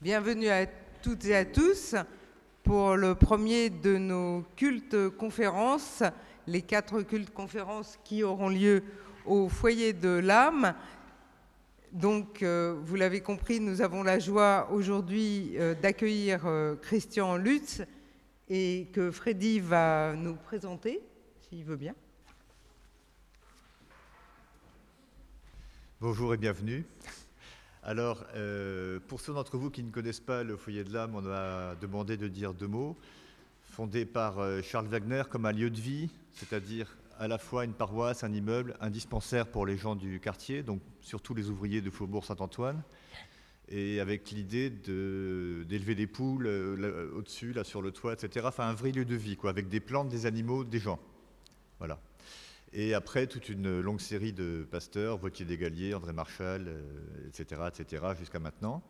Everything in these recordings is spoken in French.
Bienvenue à toutes et à tous pour le premier de nos cultes conférences, les quatre cultes conférences qui auront lieu au foyer de l'âme. Donc, euh, vous l'avez compris, nous avons la joie aujourd'hui euh, d'accueillir euh, Christian Lutz et que Freddy va nous présenter, s'il veut bien. Bonjour et bienvenue. Alors, euh, pour ceux d'entre vous qui ne connaissent pas le foyer de l'âme, on a demandé de dire deux mots. Fondé par euh, Charles Wagner comme un lieu de vie, c'est-à-dire à la fois une paroisse, un immeuble, un dispensaire pour les gens du quartier, donc surtout les ouvriers de Faubourg Saint-Antoine, et avec l'idée d'élever des poules euh, au-dessus, là sur le toit, etc. Enfin, un vrai lieu de vie, quoi, avec des plantes, des animaux, des gens. Voilà. Et après, toute une longue série de pasteurs, Vautier Desgaliers, André Marchal, etc., etc., jusqu'à maintenant.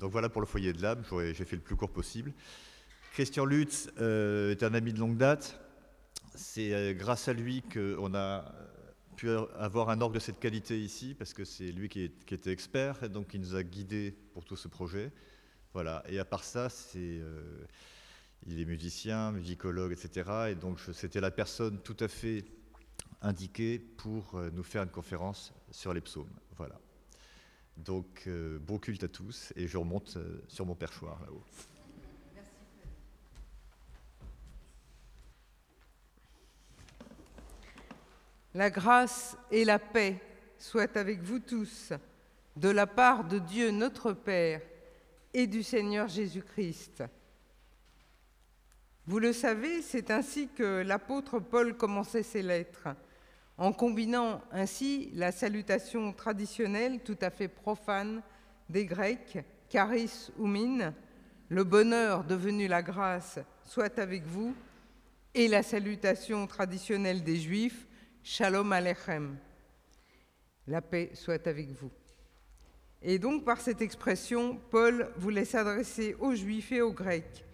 Donc voilà pour le foyer de l'âme, j'ai fait le plus court possible. Christian Lutz euh, est un ami de longue date. C'est euh, grâce à lui qu'on a pu avoir un orgue de cette qualité ici, parce que c'est lui qui, était expert, et donc il nous a guidés pour tout ce projet. Voilà. Et à part ça, c'est, euh, il est musicien, musicologue, etc. Et donc c'était la personne tout à fait indiqué pour euh, nous faire une conférence sur les psaumes. Voilà. Donc, euh, bon culte à tous, et je remonte euh, sur mon perchoir là-haut. La grâce et la paix soient avec vous tous, de la part de Dieu notre Père et du Seigneur Jésus-Christ. Vous le savez, c'est ainsi que l'apôtre Paul commençait ses lettres en combinant ainsi la salutation traditionnelle tout à fait profane des Grecs, charis ou mine, le bonheur devenu la grâce soit avec vous, et la salutation traditionnelle des Juifs, Shalom Alechem, la paix soit avec vous. Et donc par cette expression, Paul voulait s'adresser aux Juifs et aux Grecs,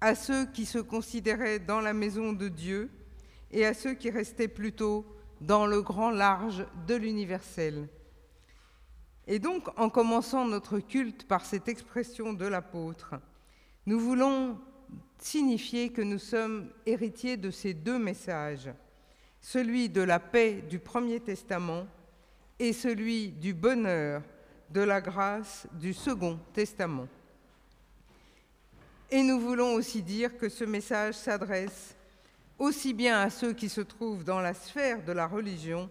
à ceux qui se considéraient dans la maison de Dieu et à ceux qui restaient plutôt dans le grand large de l'universel. Et donc, en commençant notre culte par cette expression de l'apôtre, nous voulons signifier que nous sommes héritiers de ces deux messages, celui de la paix du Premier Testament et celui du bonheur de la grâce du Second Testament. Et nous voulons aussi dire que ce message s'adresse aussi bien à ceux qui se trouvent dans la sphère de la religion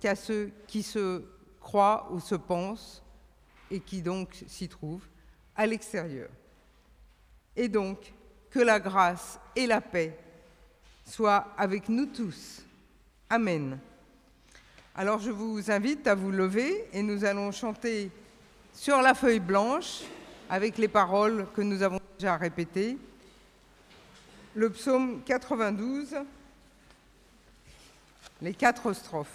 qu'à ceux qui se croient ou se pensent et qui donc s'y trouvent à l'extérieur. Et donc, que la grâce et la paix soient avec nous tous. Amen. Alors je vous invite à vous lever et nous allons chanter sur la feuille blanche avec les paroles que nous avons déjà répétées le psaume 92, les quatre strophes.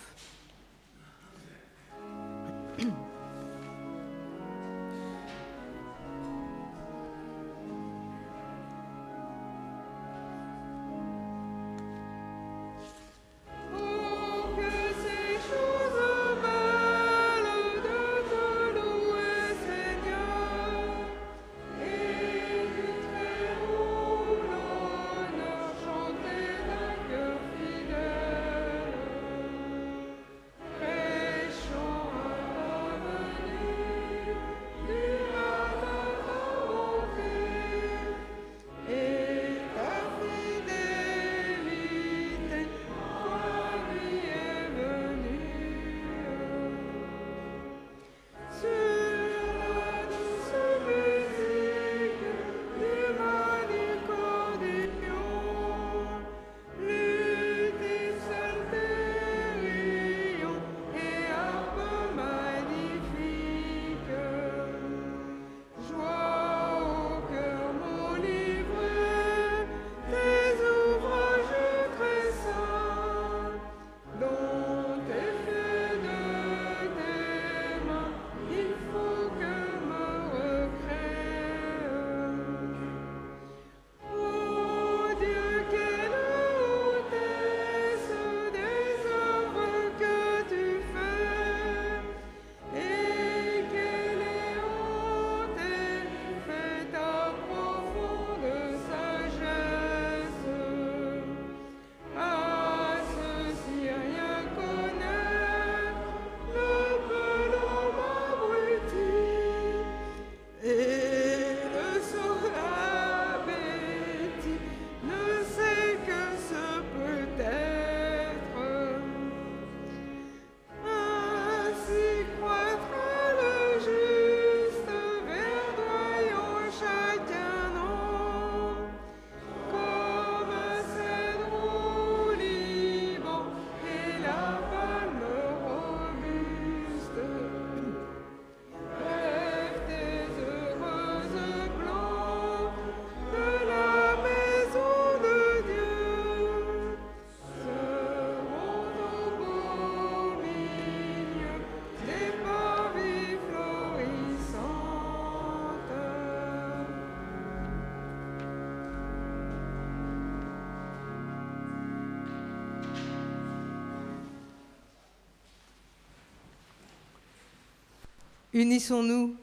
Unissons-nous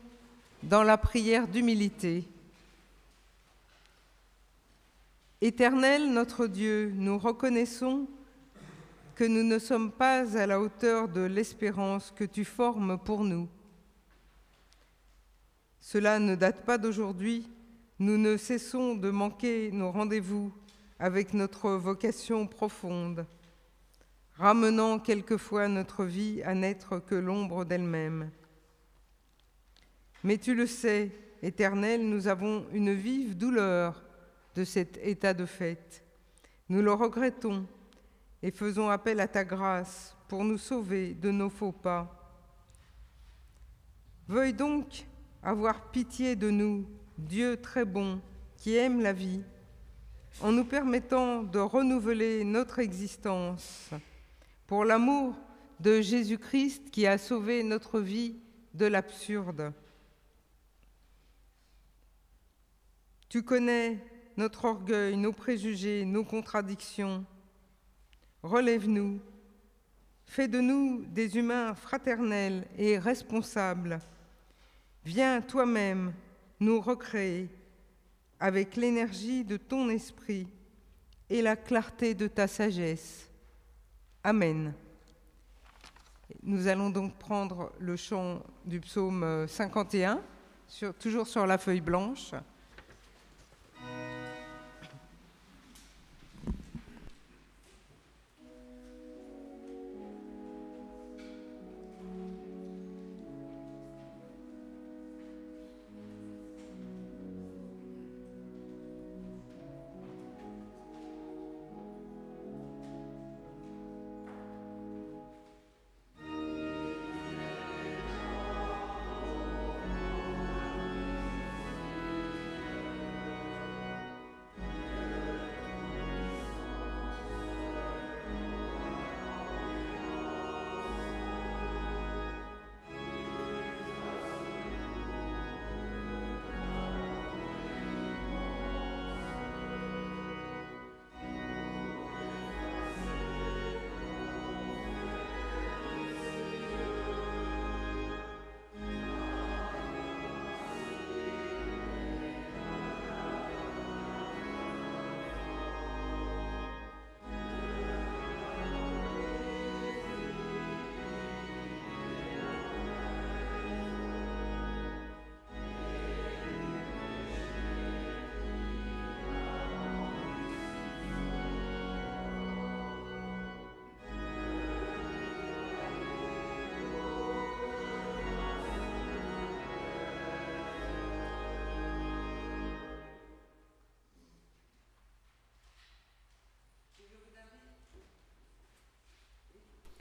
dans la prière d'humilité. Éternel notre Dieu, nous reconnaissons que nous ne sommes pas à la hauteur de l'espérance que tu formes pour nous. Cela ne date pas d'aujourd'hui, nous ne cessons de manquer nos rendez-vous avec notre vocation profonde, ramenant quelquefois notre vie à n'être que l'ombre d'elle-même. Mais tu le sais, Éternel, nous avons une vive douleur de cet état de fait. Nous le regrettons et faisons appel à ta grâce pour nous sauver de nos faux pas. Veuille donc avoir pitié de nous, Dieu très bon, qui aime la vie, en nous permettant de renouveler notre existence pour l'amour de Jésus-Christ qui a sauvé notre vie de l'absurde. Tu connais notre orgueil, nos préjugés, nos contradictions. Relève-nous. Fais de nous des humains fraternels et responsables. Viens toi-même nous recréer avec l'énergie de ton esprit et la clarté de ta sagesse. Amen. Nous allons donc prendre le chant du psaume 51, sur, toujours sur la feuille blanche.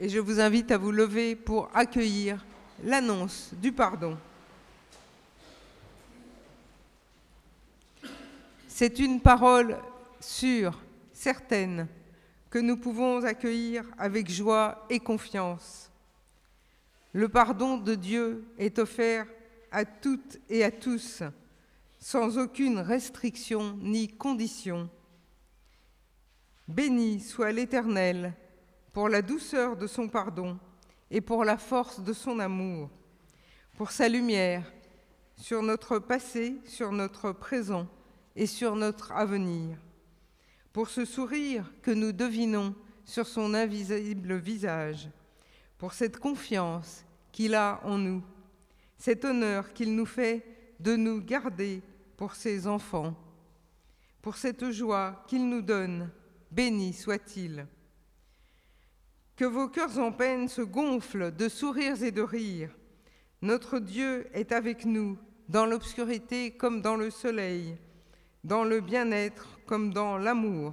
Et je vous invite à vous lever pour accueillir l'annonce du pardon. C'est une parole sûre, certaine, que nous pouvons accueillir avec joie et confiance. Le pardon de Dieu est offert à toutes et à tous, sans aucune restriction ni condition. Béni soit l'Éternel pour la douceur de son pardon et pour la force de son amour, pour sa lumière sur notre passé, sur notre présent et sur notre avenir, pour ce sourire que nous devinons sur son invisible visage, pour cette confiance qu'il a en nous, cet honneur qu'il nous fait de nous garder pour ses enfants, pour cette joie qu'il nous donne, béni soit-il. Que vos cœurs en peine se gonflent de sourires et de rires. Notre Dieu est avec nous, dans l'obscurité comme dans le soleil, dans le bien-être comme dans l'amour.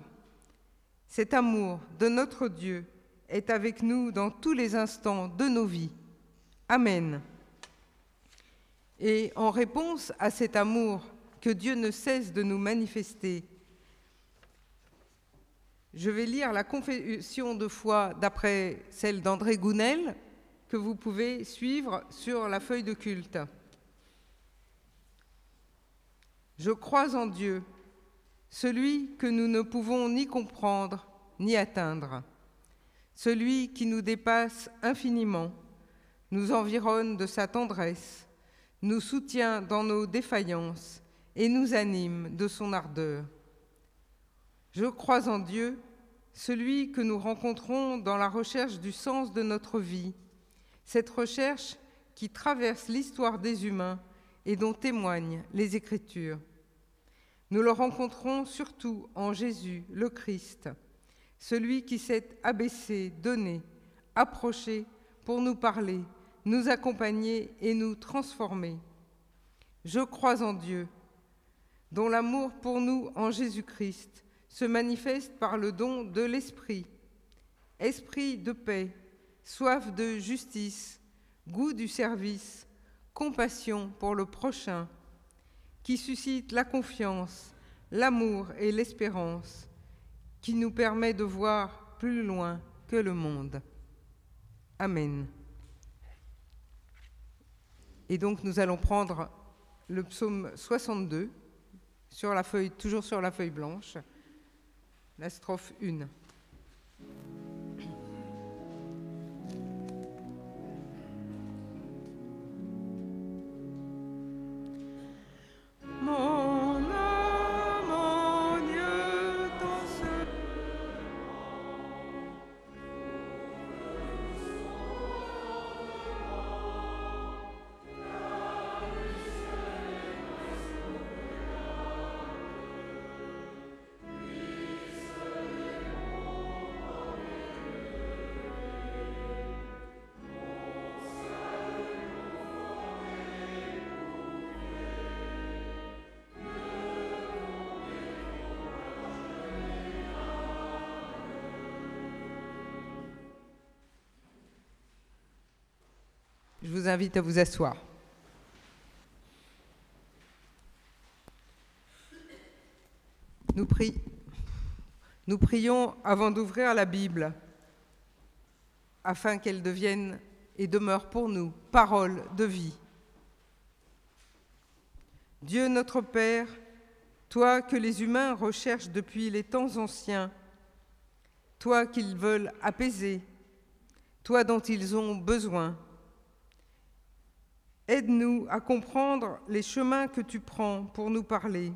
Cet amour de notre Dieu est avec nous dans tous les instants de nos vies. Amen. Et en réponse à cet amour que Dieu ne cesse de nous manifester, je vais lire la confession de foi d'après celle d'André Gounel, que vous pouvez suivre sur la feuille de culte. Je crois en Dieu, celui que nous ne pouvons ni comprendre ni atteindre, celui qui nous dépasse infiniment, nous environne de sa tendresse, nous soutient dans nos défaillances et nous anime de son ardeur. Je crois en Dieu, celui que nous rencontrons dans la recherche du sens de notre vie, cette recherche qui traverse l'histoire des humains et dont témoignent les Écritures. Nous le rencontrons surtout en Jésus, le Christ, celui qui s'est abaissé, donné, approché pour nous parler, nous accompagner et nous transformer. Je crois en Dieu, dont l'amour pour nous en Jésus-Christ se manifeste par le don de l'Esprit, esprit de paix, soif de justice, goût du service, compassion pour le prochain, qui suscite la confiance, l'amour et l'espérance, qui nous permet de voir plus loin que le monde. Amen. Et donc nous allons prendre le psaume 62, sur la feuille, toujours sur la feuille blanche, la strophe 1. Invite à vous asseoir. Nous, Nous prions avant d'ouvrir la Bible, afin qu'elle devienne et demeure pour nous parole de vie. Dieu notre Père, toi que les humains recherchent depuis les temps anciens, toi qu'ils veulent apaiser, toi dont ils ont besoin, Aide-nous à comprendre les chemins que tu prends pour nous parler.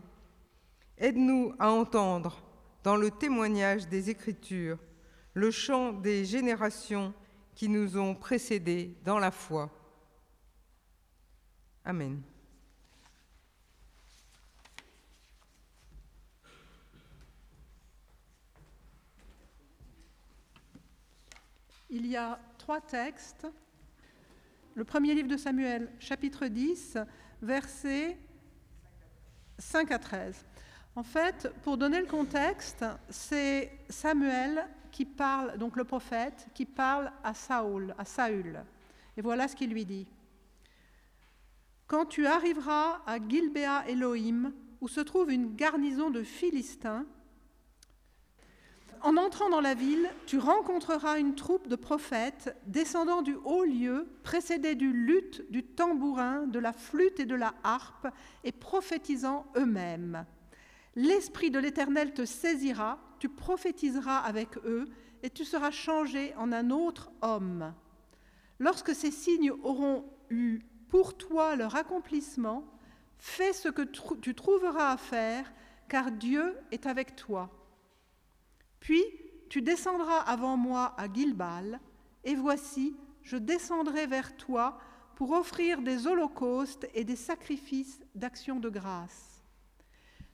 Aide-nous à entendre, dans le témoignage des Écritures, le chant des générations qui nous ont précédés dans la foi. Amen. Il y a trois textes le premier livre de Samuel, chapitre 10, versets 5 à 13. En fait, pour donner le contexte, c'est Samuel qui parle, donc le prophète, qui parle à Saül. Et voilà ce qu'il lui dit. Quand tu arriveras à Gilbéa Elohim, où se trouve une garnison de Philistins, en entrant dans la ville, tu rencontreras une troupe de prophètes descendant du haut lieu, précédés du luth, du tambourin, de la flûte et de la harpe, et prophétisant eux-mêmes. L'Esprit de l'Éternel te saisira, tu prophétiseras avec eux, et tu seras changé en un autre homme. Lorsque ces signes auront eu pour toi leur accomplissement, fais ce que tu trouveras à faire, car Dieu est avec toi. Puis tu descendras avant moi à Gilbal, et voici, je descendrai vers toi pour offrir des holocaustes et des sacrifices d'action de grâce.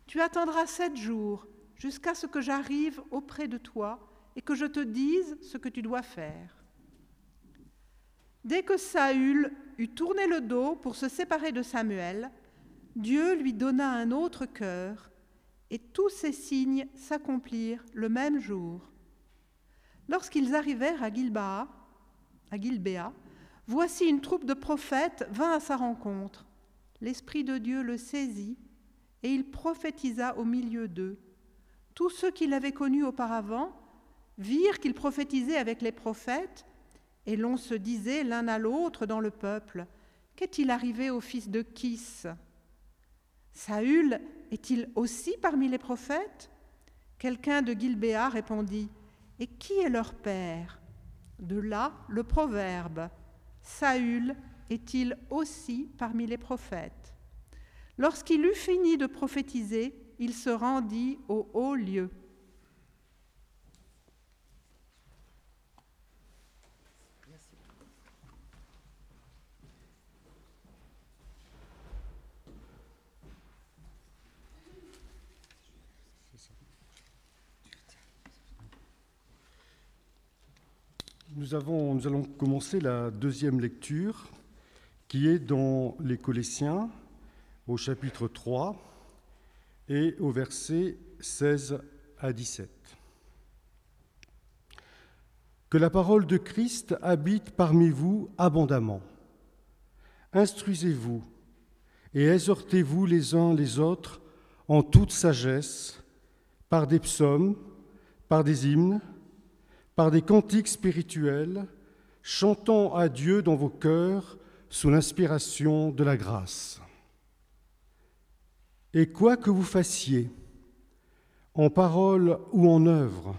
Tu attendras sept jours jusqu'à ce que j'arrive auprès de toi et que je te dise ce que tu dois faire. Dès que Saül eut tourné le dos pour se séparer de Samuel, Dieu lui donna un autre cœur et tous ces signes s'accomplirent le même jour. Lorsqu'ils arrivèrent à Gilbaa, à Gilbéa, voici une troupe de prophètes vint à sa rencontre. L'Esprit de Dieu le saisit et il prophétisa au milieu d'eux. Tous ceux qui l'avaient connu auparavant virent qu'il prophétisait avec les prophètes, et l'on se disait l'un à l'autre dans le peuple Qu'est-il arrivé au fils de Kis? Saül est-il aussi parmi les prophètes? Quelqu'un de Gilbéa répondit Et qui est leur père? De là le proverbe Saül est-il aussi parmi les prophètes? Lorsqu'il eut fini de prophétiser, il se rendit au haut lieu. Nous, allons commencer la deuxième lecture qui est dans les Colossiens au chapitre 3 et au verset 16 à 17. Que la parole de Christ habite parmi vous abondamment. Instruisez-vous et exhortez-vous les uns les autres en toute sagesse, par des psaumes, par des hymnes, par des cantiques spirituels, chantant à Dieu dans vos cœurs sous l'inspiration de la grâce. Et quoi que vous fassiez, en parole ou en œuvre,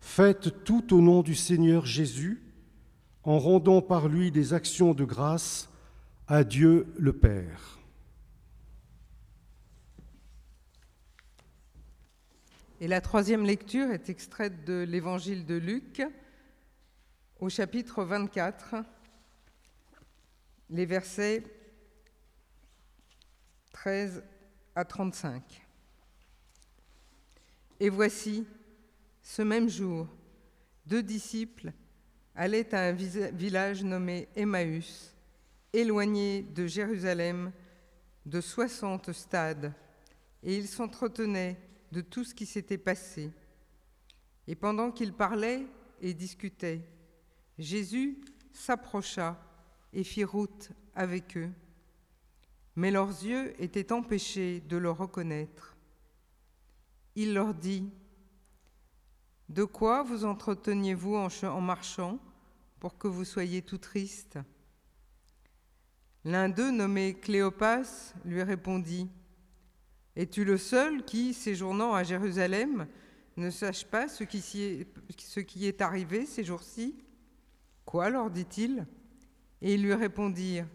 faites tout au nom du Seigneur Jésus, en rendant par lui des actions de grâce à Dieu le Père. Et la troisième lecture est extraite de l'évangile de Luc au chapitre 24, les versets 13 à 35. Et voici, ce même jour, deux disciples allaient à un village nommé Emmaüs, éloigné de Jérusalem de soixante stades, et ils s'entretenaient de tout ce qui s'était passé. Et pendant qu'ils parlaient et discutaient, Jésus s'approcha et fit route avec eux. Mais leurs yeux étaient empêchés de le reconnaître. Il leur dit, De quoi vous entreteniez-vous en marchant pour que vous soyez tout tristes? L'un d'eux, nommé Cléopas, lui répondit, es-tu le seul qui, séjournant à Jérusalem, ne sache pas ce qui, est, arrivé ces jours-ci? Quoi leur dit-il? Et ils lui répondirent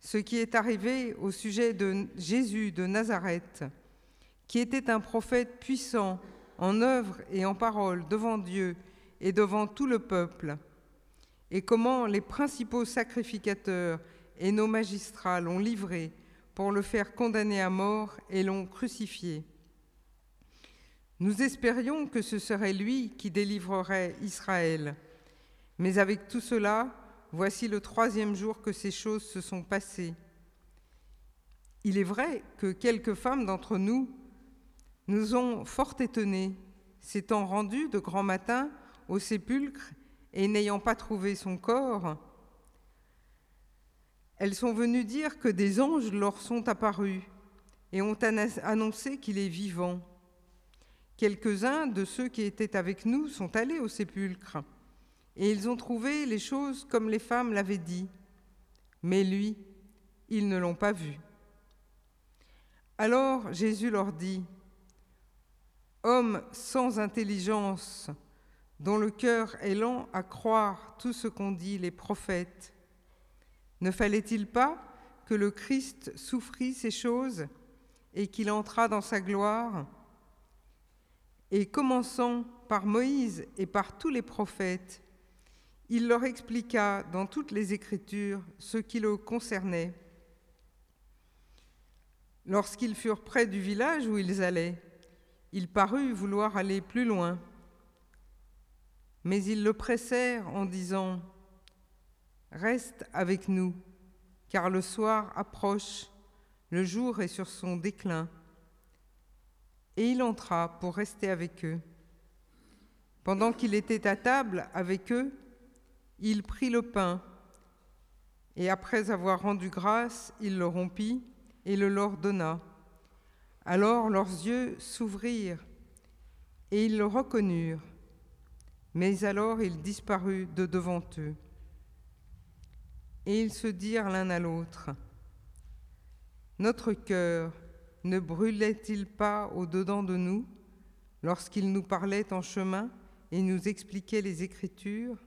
Ce qui est arrivé au sujet de Jésus de Nazareth, qui était un prophète puissant en œuvre et en parole devant Dieu et devant tout le peuple, et comment les principaux sacrificateurs et nos magistrats l'ont livré pour le faire condamner à mort et l'ont crucifié. Nous espérions que ce serait lui qui délivrerait Israël. Mais avec tout cela, voici le troisième jour que ces choses se sont passées. Il est vrai que quelques femmes d'entre nous nous ont fort étonnés, s'étant rendues de grand matin au sépulcre et n'ayant pas trouvé son corps, elles sont venues dire que des anges leur sont apparus et ont annoncé qu'il est vivant. Quelques-uns de ceux qui étaient avec nous sont allés au sépulcre et ils ont trouvé les choses comme les femmes l'avaient dit. Mais lui, ils ne l'ont pas vu. Alors Jésus leur dit, Hommes sans intelligence, dont le cœur est lent à croire tout ce qu'ont dit les prophètes, ne fallait-il pas que le Christ souffrit ces choses et qu'il entrât dans sa gloire? Et commençant par Moïse et par tous les prophètes, il leur expliqua dans toutes les Écritures ce qui le concernait. Lorsqu'ils furent près du village où ils allaient, il parut vouloir aller plus loin. Mais ils le pressèrent en disant Reste avec nous, car le soir approche, le jour est sur son déclin. Et il entra pour rester avec eux. Pendant qu'il était à table avec eux, il prit le pain, et après avoir rendu grâce, il le rompit et le leur donna. Alors leurs yeux s'ouvrirent, et ils le reconnurent, mais alors il disparut de devant eux. Et ils se dirent l'un à l'autre, Notre cœur ne brûlait-il pas au-dedans de nous lorsqu'il nous parlait en chemin et nous expliquait les Écritures?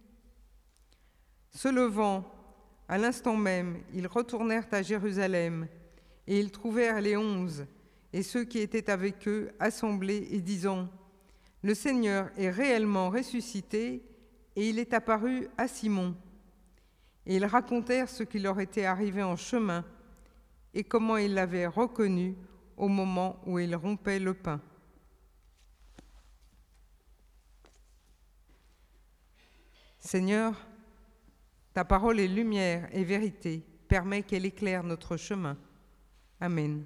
Se levant, À l'instant même, ils retournèrent à Jérusalem, et ils trouvèrent les onze et ceux qui étaient avec eux assemblés et disant, Le Seigneur est réellement ressuscité, et il est apparu à Simon. Et ils racontèrent ce qui leur était arrivé en chemin, et comment ils l'avaient reconnu au moment où il rompait le pain. Seigneur, ta parole est lumière et vérité. Permets qu'elle éclaire notre chemin. Amen.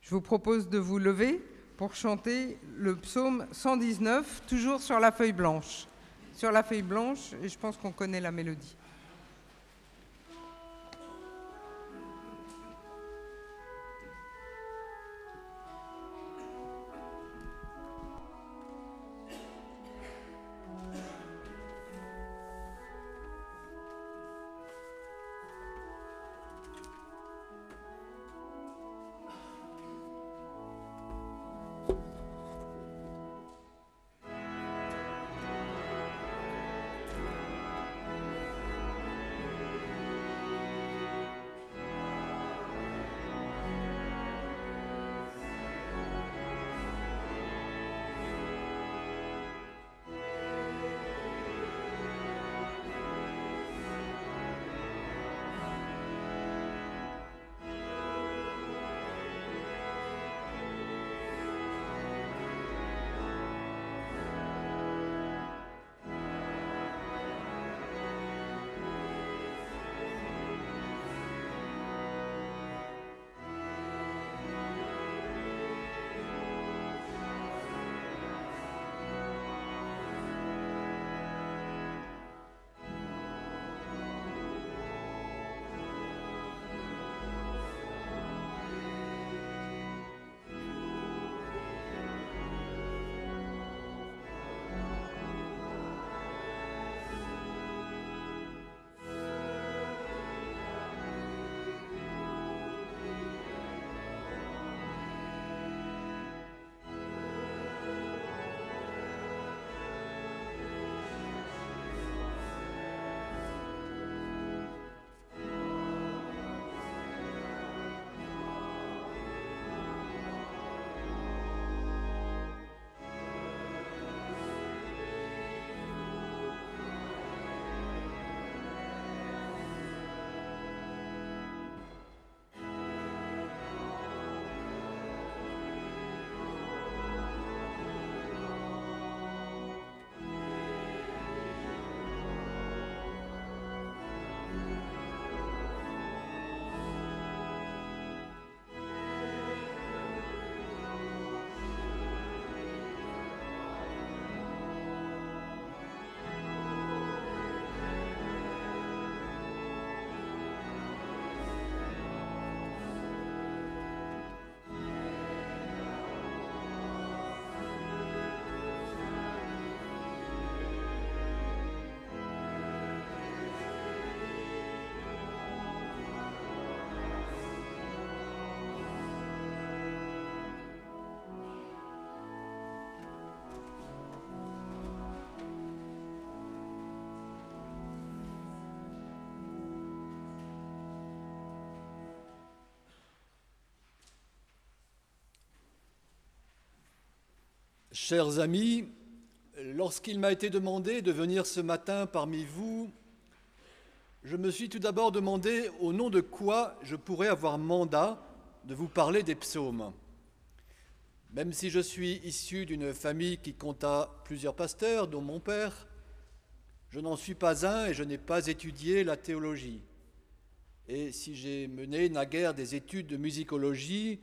Je vous propose de vous lever pour chanter le psaume 119, toujours sur la feuille blanche. Sur la feuille blanche, et je pense qu'on connaît la mélodie. Chers amis, lorsqu'il m'a été demandé de venir ce matin parmi vous, je me suis tout d'abord demandé au nom de quoi je pourrais avoir mandat de vous parler des psaumes. Même si je suis issu d'une famille qui compta plusieurs pasteurs, dont mon père, je n'en suis pas un et je n'ai pas étudié la théologie. Et si j'ai mené naguère des études de musicologie,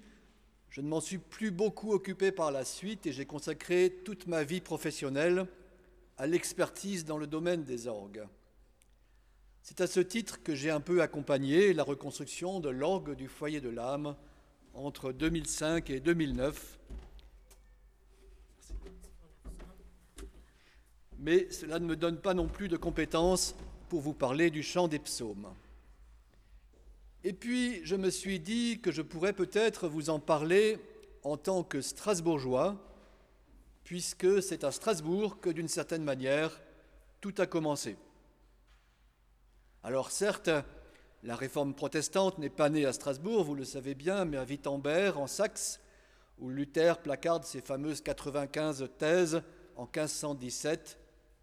je ne m'en suis plus beaucoup occupé par la suite et j'ai consacré toute ma vie professionnelle à l'expertise dans le domaine des orgues. C'est à ce titre que j'ai un peu accompagné la reconstruction de l'orgue du foyer de l'âme entre 2005 et 2009. Mais cela ne me donne pas non plus de compétences pour vous parler du chant des psaumes. Et puis, je me suis dit que je pourrais peut-être vous en parler en tant que Strasbourgeois, puisque c'est à Strasbourg que, d'une certaine manière, tout a commencé. Alors certes, la réforme protestante n'est pas née à Strasbourg, vous le savez bien, mais à Wittenberg, en Saxe, où Luther placarde ses fameuses 95 thèses en 1517,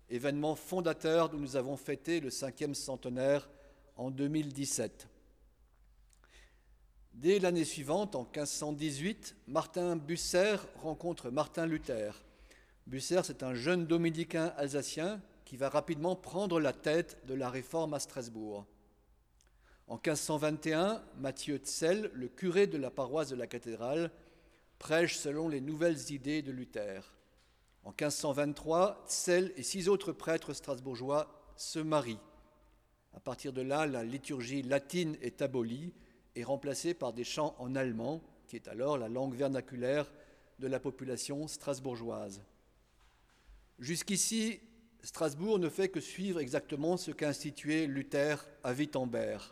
événement fondateur dont nous avons fêté le cinquième centenaire en 2017. Dès l'année suivante, en 1518, Martin Busser rencontre Martin Luther. Busser, c'est un jeune dominicain alsacien qui va rapidement prendre la tête de la réforme à Strasbourg. En 1521, Mathieu Tsel, le curé de la paroisse de la cathédrale, prêche selon les nouvelles idées de Luther. En 1523, Tsel et six autres prêtres strasbourgeois se marient. À partir de là, la liturgie latine est abolie et remplacée par des chants en allemand, qui est alors la langue vernaculaire de la population strasbourgeoise. Jusqu'ici, Strasbourg ne fait que suivre exactement ce qu'a institué Luther à Wittenberg.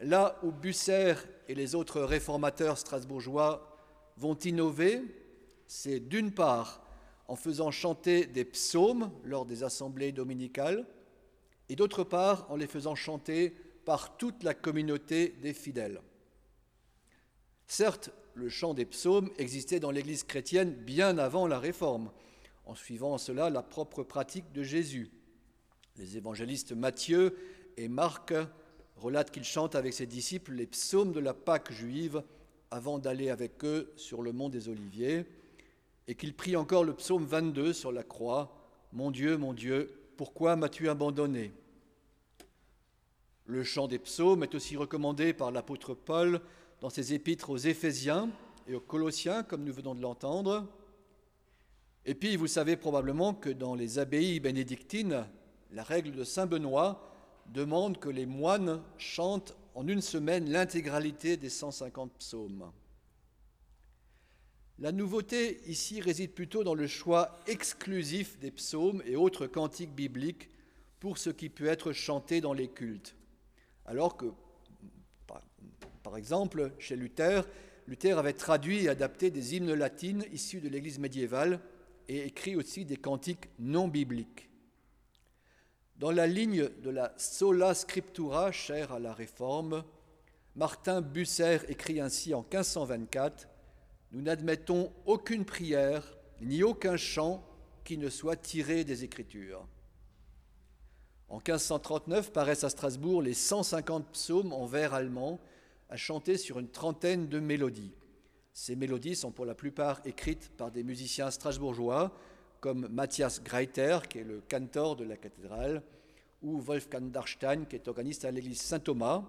Là où Busser et les autres réformateurs strasbourgeois vont innover, c'est d'une part en faisant chanter des psaumes lors des assemblées dominicales, et d'autre part en les faisant chanter par toute la communauté des fidèles. Certes, le chant des psaumes existait dans l'Église chrétienne bien avant la Réforme, en suivant cela la propre pratique de Jésus. Les évangélistes Matthieu et Marc relatent qu'il chante avec ses disciples les psaumes de la Pâque juive avant d'aller avec eux sur le mont des Oliviers, et qu'il prie encore le psaume 22 sur la croix, Mon Dieu, mon Dieu, pourquoi m'as-tu abandonné? Le chant des psaumes est aussi recommandé par l'apôtre Paul dans ses épîtres aux Éphésiens et aux Colossiens, comme nous venons de l'entendre. Et puis, vous savez probablement que dans les abbayes bénédictines, la règle de Saint Benoît demande que les moines chantent en une semaine l'intégralité des 150 psaumes. La nouveauté ici réside plutôt dans le choix exclusif des psaumes et autres cantiques bibliques pour ce qui peut être chanté dans les cultes. Alors que, par exemple, chez Luther, Luther avait traduit et adapté des hymnes latines issus de l'Église médiévale et écrit aussi des cantiques non bibliques. Dans la ligne de la sola scriptura chère à la Réforme, Martin Busser écrit ainsi en 1524 Nous n'admettons aucune prière ni aucun chant qui ne soit tiré des Écritures. En 1539 paraissent à Strasbourg les 150 psaumes en vers allemand à chanter sur une trentaine de mélodies. Ces mélodies sont pour la plupart écrites par des musiciens strasbourgeois comme Matthias Greiter, qui est le cantor de la cathédrale, ou Wolfgang Darstein, qui est organiste à l'église Saint-Thomas,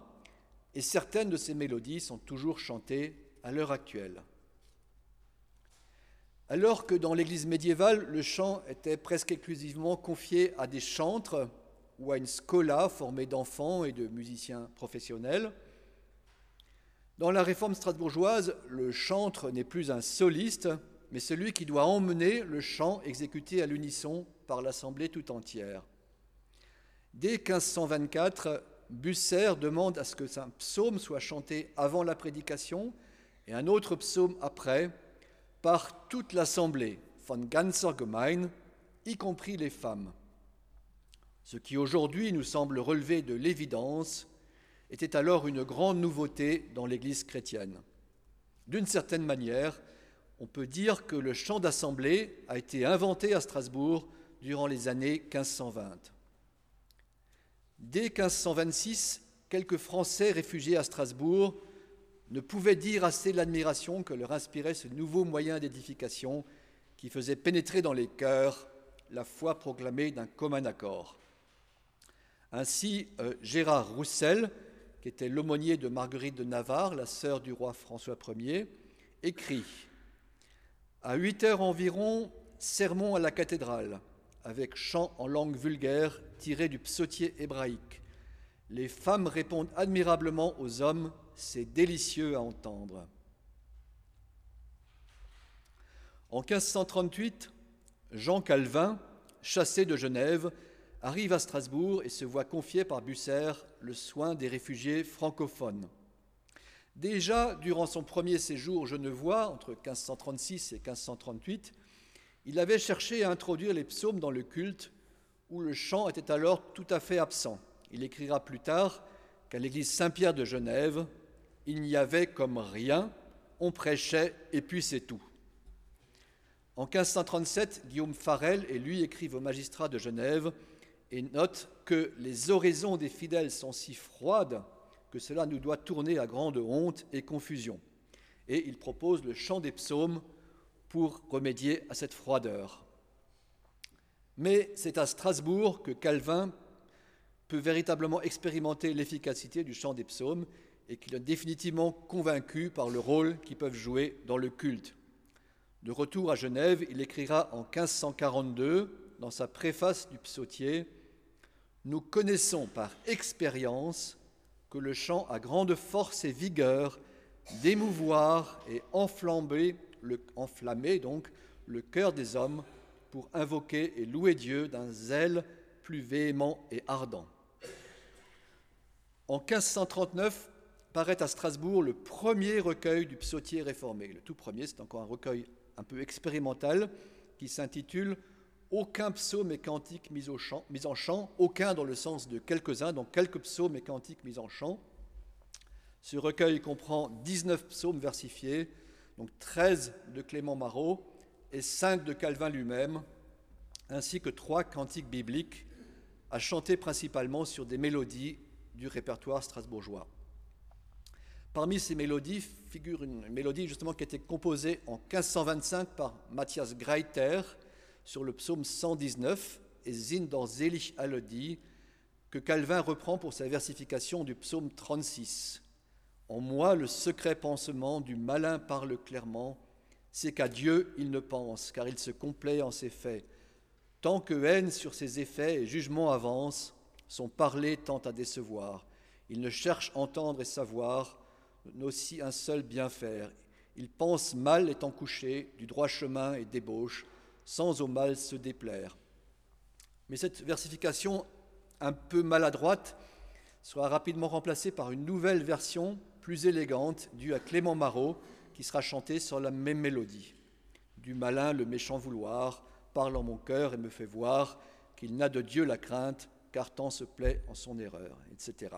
et certaines de ces mélodies sont toujours chantées à l'heure actuelle. Alors que dans l'église médiévale, le chant était presque exclusivement confié à des chantres ou à une scola formée d'enfants et de musiciens professionnels, dans la réforme strasbourgeoise, le chantre n'est plus un soliste, mais celui qui doit emmener le chant exécuté à l'unisson par l'assemblée tout entière. Dès 1524, Busser demande à ce que un psaume soit chanté avant la prédication et un autre psaume après, par toute l'assemblée, von ganzer Gemein, y compris les femmes. Ce qui aujourd'hui nous semble relever de l'évidence était alors une grande nouveauté dans l'Église chrétienne. D'une certaine manière, on peut dire que le chant d'assemblée a été inventé à Strasbourg durant les années 1520. Dès 1526, quelques Français réfugiés à Strasbourg ne pouvaient dire assez l'admiration que leur inspirait ce nouveau moyen d'édification qui faisait pénétrer dans les cœurs la foi proclamée d'un commun accord. Ainsi, euh, Gérard Roussel, qui était l'aumônier de Marguerite de Navarre, la sœur du roi François Ier, écrit À huit heures environ, sermon à la cathédrale, avec chant en langue vulgaire tiré du psautier hébraïque. Les femmes répondent admirablement aux hommes, c'est délicieux à entendre. En 1538, Jean Calvin, chassé de Genève, arrive à Strasbourg et se voit confier par Busser le soin des réfugiés francophones. Déjà, durant son premier séjour genevois, entre 1536 et 1538, Il avait cherché à introduire les psaumes dans le culte où le chant était alors tout à fait absent. Il écrira plus tard qu'à l'église Saint-Pierre de Genève, il n'y avait comme rien, on prêchait et puis c'est tout. En 1537, Guillaume Farel et lui écrivent au magistrat de Genève et notent que les oraisons des fidèles sont si froides que cela nous doit tourner à grande honte et confusion. Et il propose le chant des psaumes pour remédier à cette froideur. Mais c'est à Strasbourg que Calvin peut véritablement expérimenter l'efficacité du chant des psaumes et qu'il est définitivement convaincu par le rôle qu'ils peuvent jouer dans le culte. De retour à Genève, il écrira en 1542, dans sa préface du psautier, Nous connaissons par expérience que le chant a grande force et vigueur d'émouvoir et enflammer, le, donc le cœur des hommes pour invoquer et louer Dieu d'un zèle plus véhément et ardent. En 1539, paraît à Strasbourg le premier recueil du psautier réformé. Le tout premier, c'est encore un recueil un peu expérimental qui s'intitule Aucun psaume et cantique mis, mis en chant, aucun dans le sens de quelques-uns, donc quelques psaumes et cantiques mis en chant. Ce recueil comprend 19 psaumes versifiés, donc 13 de Clément Marot et 5 de Calvin lui-même, ainsi que trois cantiques bibliques à chanter principalement sur des mélodies du répertoire strasbourgeois. Parmi ces mélodies figure une mélodie justement qui a été composée en 1525 par Matthias Greiter sur le psaume 119 et Zin dans Zelig Alodi que Calvin reprend pour sa versification du psaume 36. En moi, le secret pansement du malin parle clairement, c'est qu'à Dieu il ne pense, car il se complaît en ses faits. Tant que haine sur ses effets et jugement avance, son parler tend à décevoir. Il ne cherche entendre et savoir, n'aussi un seul bien faire. Il pense mal étant couché, du droit chemin et débauche, sans au mal se déplaire. Mais cette versification un peu maladroite sera rapidement remplacée par une nouvelle version plus élégante due à Clément Marot qui sera chantée sur la même mélodie. Du malin le méchant vouloir parle en mon cœur et me fait voir qu'il n'a de Dieu la crainte car tant se plaît en son erreur, etc.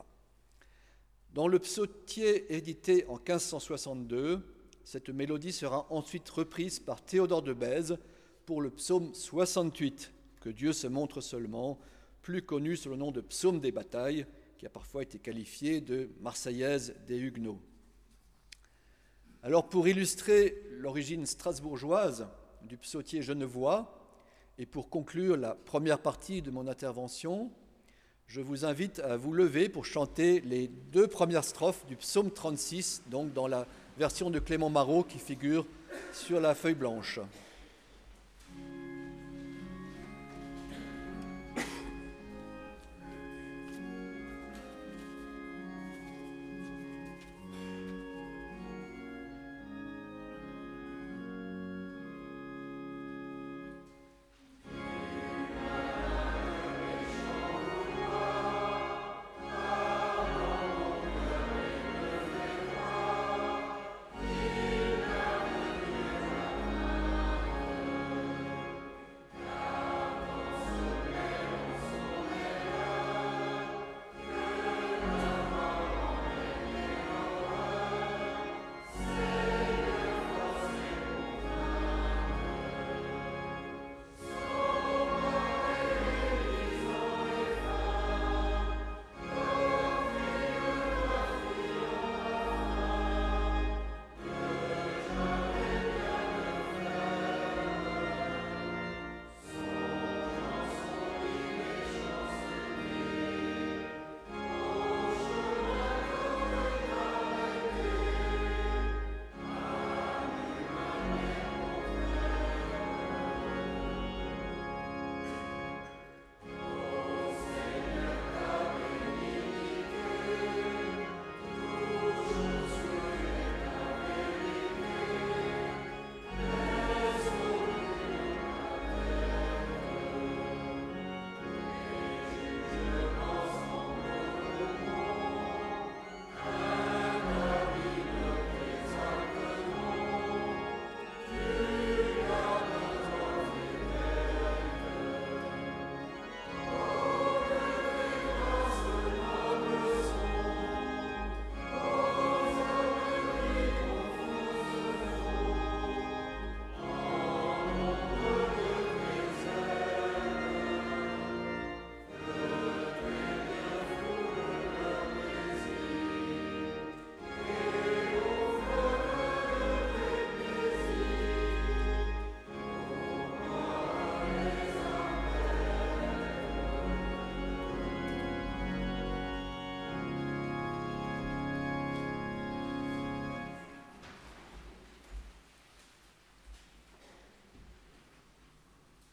Dans le psautier édité en 1562, cette mélodie sera ensuite reprise par Théodore de Bèze pour le psaume 68, que Dieu se montre seulement, plus connu sous le nom de psaume des batailles, qui a parfois été qualifié de Marseillaise des Huguenots. Alors pour illustrer l'origine strasbourgeoise du psautier genevois, et pour conclure la première partie de mon intervention, je vous invite à vous lever pour chanter les deux premières strophes du psaume 36, donc dans la version de Clément Marot qui figure sur la feuille blanche.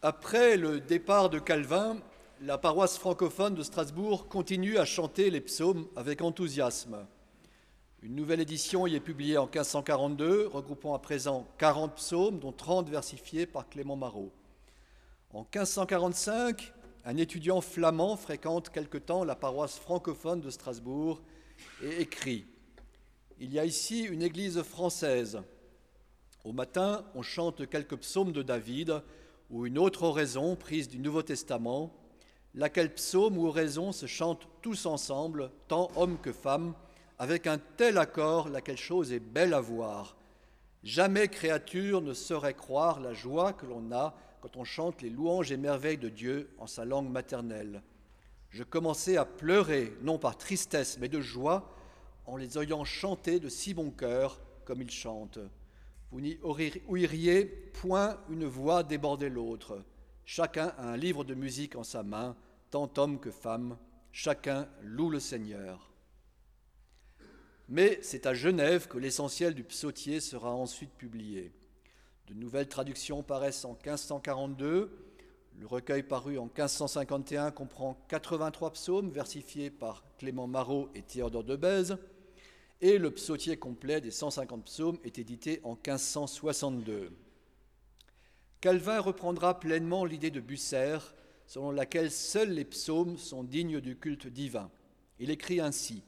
Après le départ de Calvin, la paroisse francophone de Strasbourg continue à chanter les psaumes avec enthousiasme. Une nouvelle édition y est publiée en 1542, regroupant à présent 40 psaumes, dont 30 versifiés par Clément Marot. En 1545, un étudiant flamand fréquente quelque temps la paroisse francophone de Strasbourg et écrit Il y a ici une église française. Au matin, on chante quelques psaumes de David ou une autre oraison prise du Nouveau Testament, laquelle psaume ou oraison se chante tous ensemble, tant hommes que femmes, avec un tel accord, laquelle chose est belle à voir. Jamais créature ne saurait croire la joie que l'on a quand on chante les louanges et merveilles de Dieu en sa langue maternelle. Je commençais à pleurer, non par tristesse, mais de joie, en les ayant chantés de si bon cœur comme ils chantent. Vous n'y ouïriez point une voix déborder l'autre. Chacun a un livre de musique en sa main, tant homme que femme. Chacun loue le Seigneur. Mais c'est à Genève que l'essentiel du psautier sera ensuite publié. De nouvelles traductions paraissent en 1542. Le recueil paru en 1551 comprend 83 psaumes versifiés par Clément Marot et Théodore de Bèze. Et le psautier complet des 150 psaumes est édité en 1562. Calvin reprendra pleinement l'idée de Busser, selon laquelle seuls les psaumes sont dignes du culte divin. Il écrit ainsi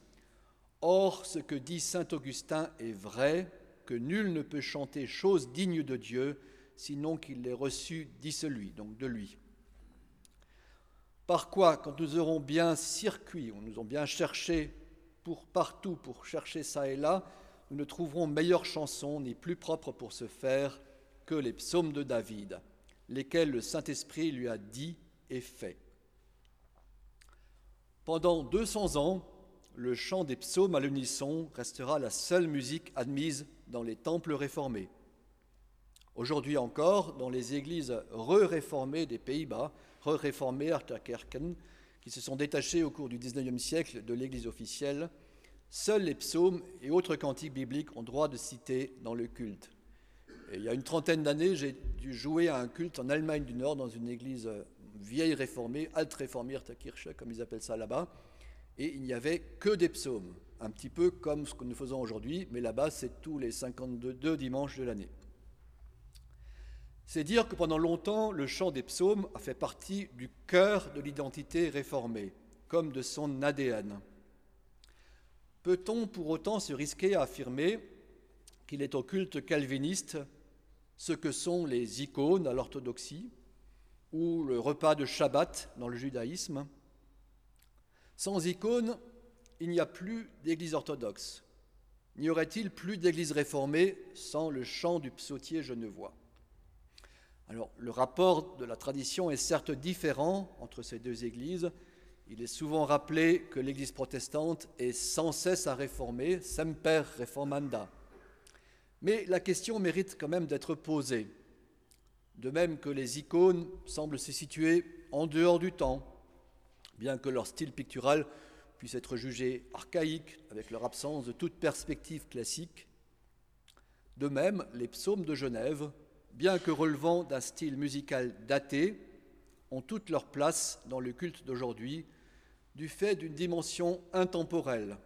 Or, ce que dit saint Augustin est vrai, que nul ne peut chanter chose digne de Dieu, sinon qu'il l'ait reçu, dit celui, donc de lui. Par quoi, quand nous aurons bien circuit, nous aurons bien cherché pour partout pour chercher ça et là, nous ne trouverons meilleure chanson ni plus propre pour ce faire que les psaumes de David, lesquels le Saint-Esprit lui a dit et fait. Pendant 200 ans, le chant des psaumes à l'unisson restera la seule musique admise dans les temples réformés. Aujourd'hui encore, dans les églises re-réformées des Pays-Bas, re-réformées Kerken, qui se sont détachées au cours du XIXe siècle de l'église officielle, seuls les psaumes et autres cantiques bibliques ont droit de citer dans le culte. il y a une trentaine d'années, j'ai dû jouer à un culte en Allemagne du Nord dans une église vieille réformée, Alt-Reformierte Kirche, comme ils appellent ça là-bas et il n'y avait que des psaumes, un petit peu comme ce que nous faisons aujourd'hui, mais là-bas c'est tous les 52 dimanches de l'année. C'est dire que pendant longtemps, le chant des psaumes a fait partie du cœur de l'identité réformée, comme de son ADN. Peut-on pour autant se risquer à affirmer qu'il est au culte calviniste ce que sont les icônes à l'orthodoxie ou le repas de Shabbat dans le judaïsme? Sans icône, il n'y a plus d'église orthodoxe. N'y aurait-il plus d'église réformée sans le chant du psautier genevois? Le rapport de la tradition est certes différent entre ces deux églises. Il est souvent rappelé que l'église protestante est sans cesse à réformer, semper reformanda. Mais la question mérite quand même d'être posée. De même que les icônes semblent se situer en dehors du temps, bien que leur style pictural puisse être jugé archaïque avec leur absence de toute perspective classique. De même, les psaumes de Genève, bien que relevant d'un style musical daté, ont toute leur place dans le culte d'aujourd'hui du fait d'une dimension intemporelle.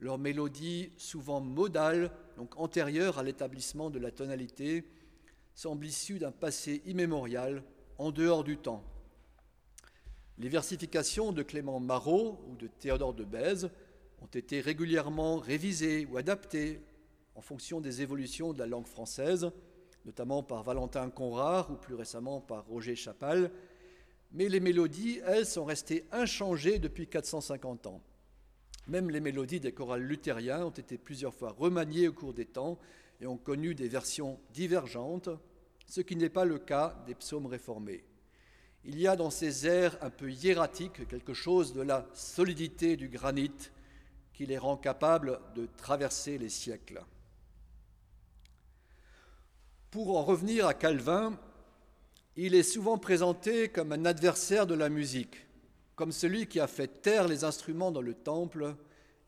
Leur mélodie, souvent modale, donc antérieure à l'établissement de la tonalité, semble issue d'un passé immémorial en dehors du temps. Les versifications de Clément Marot ou de Théodore de Bèze ont été régulièrement révisées ou adaptées en fonction des évolutions de la langue française, notamment par Valentin Conrard ou plus récemment par Roger Chapal, mais les mélodies, elles, sont restées inchangées depuis 450 ans. Même les mélodies des chorales luthériens ont été plusieurs fois remaniées au cours des temps et ont connu des versions divergentes, ce qui n'est pas le cas des psaumes réformés. Il y a dans ces airs un peu hiératiques quelque chose de la solidité du granit qui les rend capables de traverser les siècles. Pour en revenir à Calvin, il est souvent présenté comme un adversaire de la musique, comme celui qui a fait taire les instruments dans le temple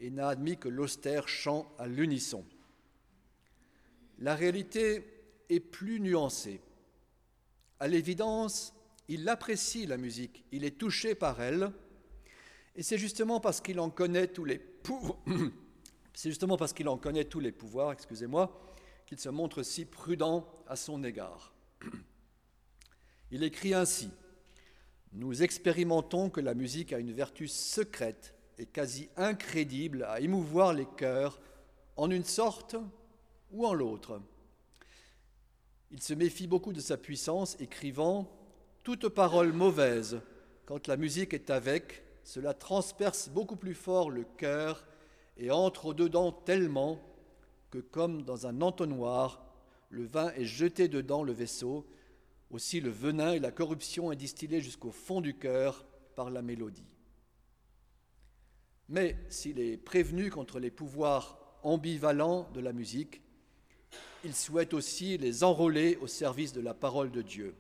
et n'a admis que l'austère chant à l'unisson. La réalité est plus nuancée. À l'évidence, il apprécie la musique, il est touché par elle, et c'est justement parce qu'il en connaît tous les c'est justement parce qu'il en connaît tous les pouvoirs, excusez-moi, qu'il se montre si prudent à son égard. Il écrit ainsi Nous expérimentons que la musique a une vertu secrète et quasi incrédible à émouvoir les cœurs en une sorte ou en l'autre. Il se méfie beaucoup de sa puissance, écrivant Toute parole mauvaise, quand la musique est avec, cela transperce beaucoup plus fort le cœur et entre dedans tellement comme dans un entonnoir, le vin est jeté dedans le vaisseau, aussi le venin et la corruption est distillé jusqu'au fond du cœur par la mélodie. Mais s'il est prévenu contre les pouvoirs ambivalents de la musique, il souhaite aussi les enrôler au service de la parole de Dieu.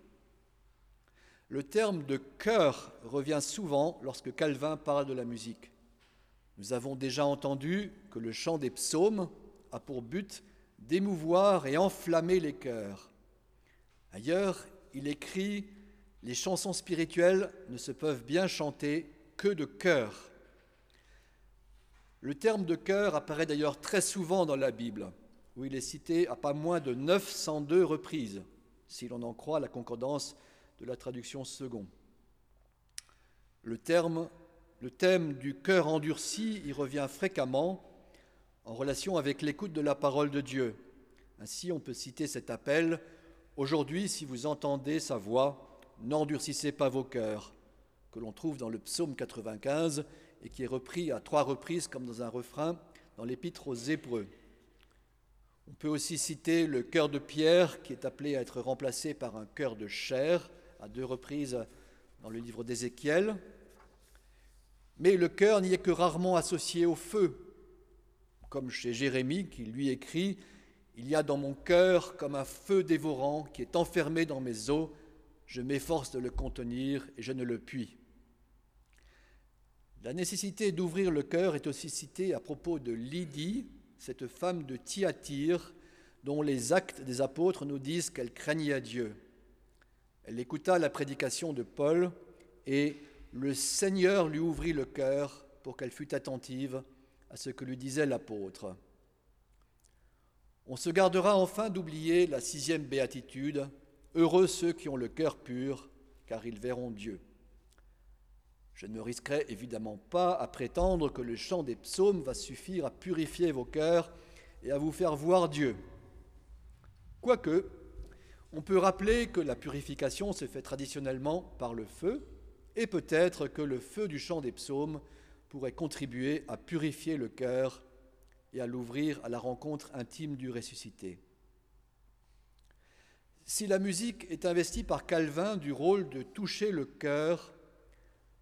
Le terme de cœur revient souvent lorsque Calvin parle de la musique. Nous avons déjà entendu que le chant des psaumes a pour but d'émouvoir et enflammer les cœurs. Ailleurs, il écrit Les chansons spirituelles ne se peuvent bien chanter que de cœur. Le terme de cœur apparaît d'ailleurs très souvent dans la Bible où il est cité à pas moins de 902 reprises, si l'on en croit la concordance de la traduction second. Le, le thème du cœur endurci y revient fréquemment en relation avec l'écoute de la parole de Dieu. Ainsi, on peut citer cet appel Aujourd'hui, si vous entendez sa voix, n'endurcissez pas vos cœurs, que l'on trouve dans le psaume 95 et qui est repris à trois reprises comme dans un refrain dans l'épître aux Hébreux. On peut aussi citer le cœur de pierre qui est appelé à être remplacé par un cœur de chair à deux reprises dans le livre d'Ézéchiel. Mais le cœur n'y est que rarement associé au feu, comme chez Jérémie qui lui écrit Il y a dans mon cœur comme un feu dévorant qui est enfermé dans mes os, je m'efforce de le contenir et je ne le puis. La nécessité d'ouvrir le cœur est aussi citée à propos de Lydie, cette femme de Thyatire, dont les actes des apôtres nous disent qu'elle craignait Dieu. Elle écouta la prédication de Paul et le Seigneur lui ouvrit le cœur pour qu'elle fût attentive à ce que lui disait l'apôtre. On se gardera enfin d'oublier la sixième béatitude, Heureux ceux qui ont le cœur pur, car ils verront Dieu. Je ne risquerai évidemment pas à prétendre que le chant des psaumes va suffire à purifier vos cœurs et à vous faire voir Dieu. Quoique, on peut rappeler que la purification se fait traditionnellement par le feu, et peut-être que le feu du chant des psaumes pourrait contribuer à purifier le cœur et à l'ouvrir à la rencontre intime du ressuscité. Si la musique est investie par Calvin du rôle de toucher le cœur,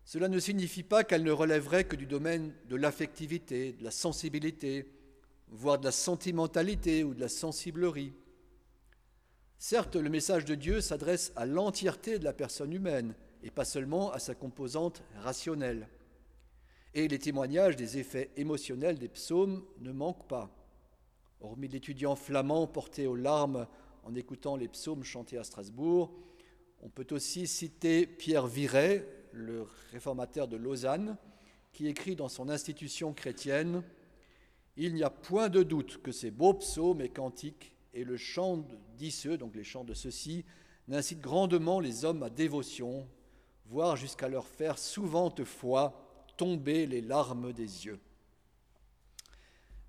cela ne signifie pas qu'elle ne relèverait que du domaine de l'affectivité, de la sensibilité, voire de la sentimentalité ou de la sensiblerie. Certes, le message de Dieu s'adresse à l'entièreté de la personne humaine et pas seulement à sa composante rationnelle. Et les témoignages des effets émotionnels des psaumes ne manquent pas. Hormis l'étudiant flamand porté aux larmes en écoutant les psaumes chantés à Strasbourg, on peut aussi citer Pierre Viret, le réformateur de Lausanne, qui écrit dans son institution chrétienne Il n'y a point de doute que ces beaux psaumes et cantiques et le chant d'Isseux, donc les chants de ceux-ci, n'incitent grandement les hommes à dévotion, voire jusqu'à leur faire souvent fois tomber les larmes des yeux.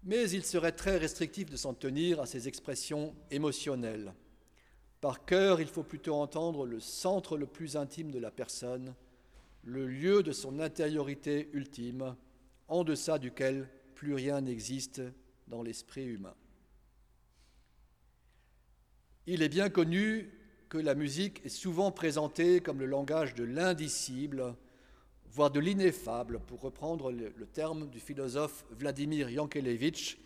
Mais il serait très restrictif de s'en tenir à ces expressions émotionnelles. Par cœur, il faut plutôt entendre le centre le plus intime de la personne, le lieu de son intériorité ultime, en deçà duquel plus rien n'existe dans l'esprit humain. Il est bien connu que la musique est souvent présentée comme le langage de l'indicible, voire de l'ineffable, pour reprendre le, terme du philosophe Vladimir Yankelevitch,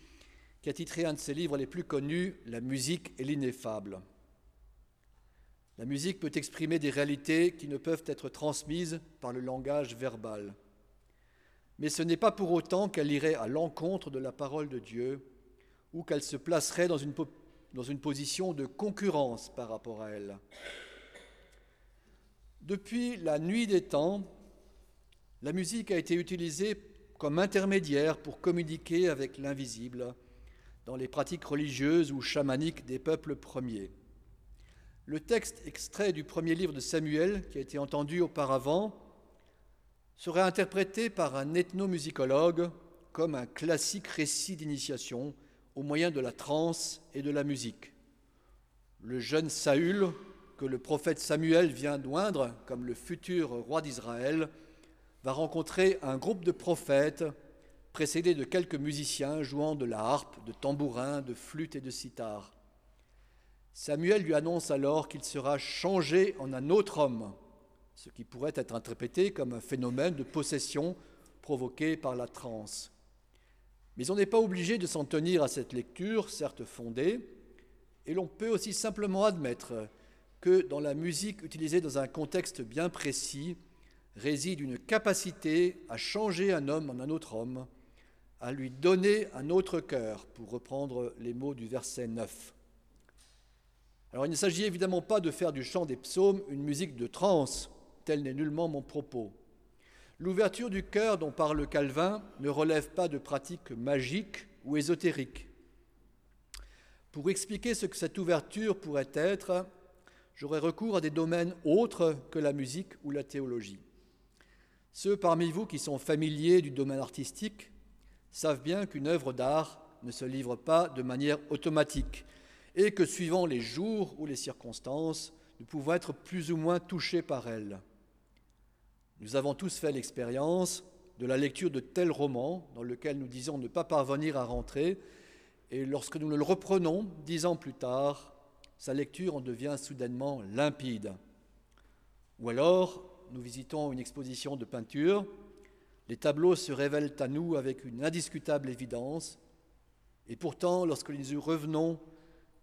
qui a titré un de ses livres les plus connus, La musique et l'ineffable. La musique peut exprimer des réalités qui ne peuvent être transmises par le langage verbal. Mais ce n'est pas pour autant qu'elle irait à l'encontre de la parole de Dieu ou qu'elle se placerait dans une, dans une position de concurrence par rapport à elle. Depuis la nuit des temps, la musique a été utilisée comme intermédiaire pour communiquer avec l'invisible dans les pratiques religieuses ou chamaniques des peuples premiers. Le texte extrait du premier livre de Samuel, qui a été entendu auparavant, serait interprété par un ethnomusicologue comme un classique récit d'initiation au moyen de la trance et de la musique. Le jeune Saül, que le prophète Samuel vient d'oindre comme le futur roi d'Israël, va rencontrer un groupe de prophètes précédés de quelques musiciens jouant de la harpe, de tambourin, de flûte et de sitar. Samuel lui annonce alors qu'il sera changé en un autre homme, ce qui pourrait être interprété comme un phénomène de possession provoqué par la transe. Mais on n'est pas obligé de s'en tenir à cette lecture, certes fondée, et l'on peut aussi simplement admettre que dans la musique utilisée dans un contexte bien précis réside une capacité à changer un homme en un autre homme, à lui donner un autre cœur, pour reprendre les mots du verset 9. Alors il ne s'agit évidemment pas de faire du chant des psaumes une musique de trance, tel n'est nullement mon propos. L'ouverture du cœur dont parle Calvin ne relève pas de pratiques magiques ou ésotériques. Pour expliquer ce que cette ouverture pourrait être, j'aurais recours à des domaines autres que la musique ou la théologie. Ceux parmi vous qui sont familiers du domaine artistique savent bien qu'une œuvre d'art ne se livre pas de manière automatique et que suivant les jours ou les circonstances, nous pouvons être plus ou moins touchés par elle. Nous avons tous fait l'expérience de la lecture de tels romans dans lesquels nous disons ne pas parvenir à rentrer et lorsque nous le reprenons dix ans plus tard, sa lecture en devient soudainement limpide. Ou alors, nous visitons une exposition de peinture, les tableaux se révèlent à nous avec une indiscutable évidence, et pourtant, lorsque nous y revenons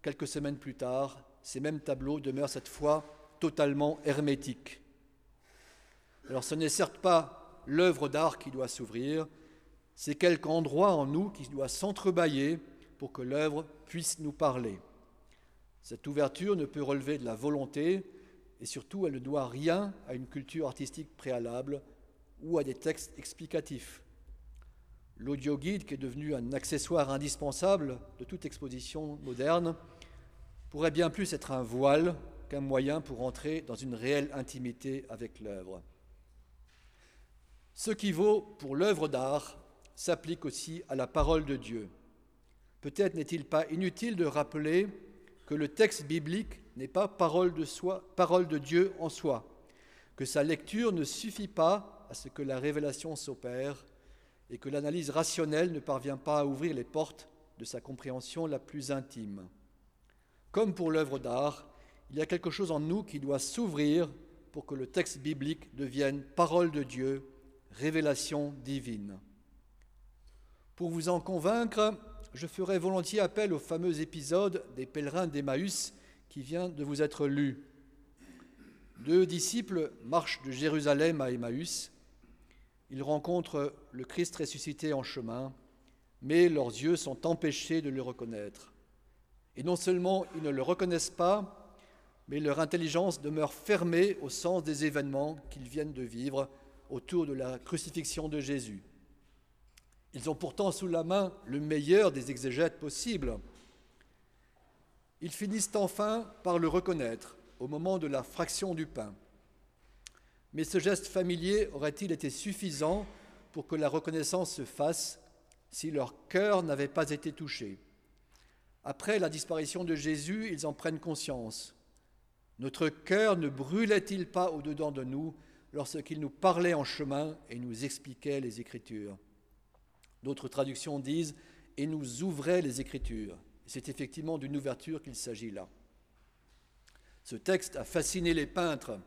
quelques semaines plus tard, ces mêmes tableaux demeurent cette fois totalement hermétiques. Alors ce n'est certes pas l'œuvre d'art qui doit s'ouvrir, c'est quelque endroit en nous qui doit s'entrebâiller pour que l'œuvre puisse nous parler. Cette ouverture ne peut relever de la volonté et surtout elle ne doit rien à une culture artistique préalable ou à des textes explicatifs. L'audio guide, qui est devenu un accessoire indispensable de toute exposition moderne, pourrait bien plus être un voile qu'un moyen pour entrer dans une réelle intimité avec l'œuvre. Ce qui vaut pour l'œuvre d'art s'applique aussi à la parole de Dieu. Peut-être n'est-il pas inutile de rappeler que le texte biblique n'est pas parole de, Dieu en soi, que sa lecture ne suffit pas à ce que la révélation s'opère et que l'analyse rationnelle ne parvient pas à ouvrir les portes de sa compréhension la plus intime. Comme pour l'œuvre d'art, il y a quelque chose en nous qui doit s'ouvrir pour que le texte biblique devienne parole de Dieu, révélation divine. Pour vous en convaincre, je ferai volontiers appel au fameux épisode des pèlerins d'Emmaüs qui vient de vous être lu. Deux disciples marchent de Jérusalem à Emmaüs. Ils rencontrent le Christ ressuscité en chemin, mais leurs yeux sont empêchés de le reconnaître. Et non seulement ils ne le reconnaissent pas, mais leur intelligence demeure fermée au sens des événements qu'ils viennent de vivre autour de la crucifixion de Jésus. Ils ont pourtant sous la main le meilleur des exégètes possibles. Ils finissent enfin par le reconnaître au moment de la fraction du pain. Mais ce geste familier aurait-il été suffisant pour que la reconnaissance se fasse si leur cœur n'avait pas été touché? Après la disparition de Jésus, ils en prennent conscience. Notre cœur ne brûlait-il pas au-dedans de nous lorsqu'il nous parlait en chemin et nous expliquait les Écritures? D'autres traductions disent et nous ouvrait les Écritures. C'est effectivement d'une ouverture qu'il s'agit là. Ce texte a fasciné les peintres,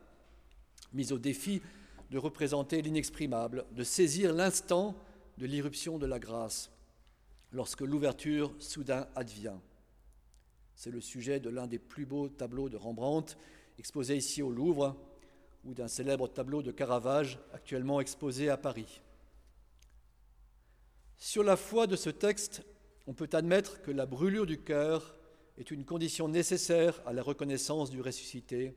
mis au défi de représenter l'inexprimable, de saisir l'instant de l'irruption de la grâce, lorsque l'ouverture soudain advient. C'est le sujet de l'un des plus beaux tableaux de Rembrandt, exposé ici au Louvre, ou d'un célèbre tableau de Caravage, actuellement exposé à Paris. Sur la foi de ce texte, on peut admettre que la brûlure du cœur est une condition nécessaire à la reconnaissance du ressuscité,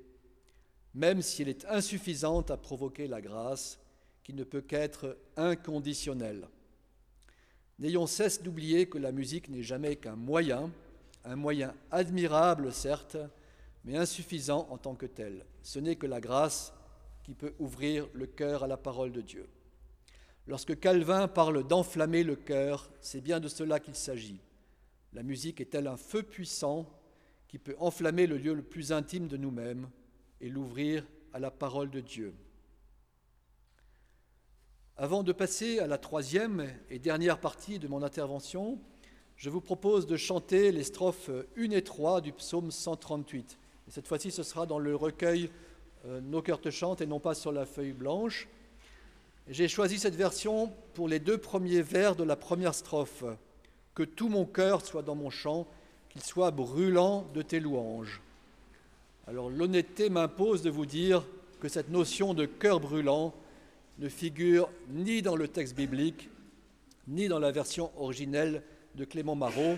même si elle est insuffisante à provoquer la grâce, qui ne peut qu'être inconditionnelle. N'ayons cesse d'oublier que la musique n'est jamais qu'un moyen, un moyen admirable certes, mais insuffisant en tant que tel. Ce n'est que la grâce qui peut ouvrir le cœur à la parole de Dieu. Lorsque Calvin parle d'enflammer le cœur, c'est bien de cela qu'il s'agit. La musique est-elle un feu puissant qui peut enflammer le lieu le plus intime de nous-mêmes et l'ouvrir à la parole de Dieu? Avant de passer à la troisième et dernière partie de mon intervention, je vous propose de chanter les strophes 1 et 3 du psaume 138. cette fois-ci, ce sera dans le recueil euh, Nos cœurs te chantent et non pas sur la feuille blanche. J'ai choisi cette version pour les deux premiers vers de la première strophe. Que tout mon cœur soit dans mon chant, qu'il soit brûlant de tes louanges. Alors l'honnêteté m'impose de vous dire que cette notion de cœur brûlant ne figure ni dans le texte biblique, ni dans la version originelle de Clément Marot,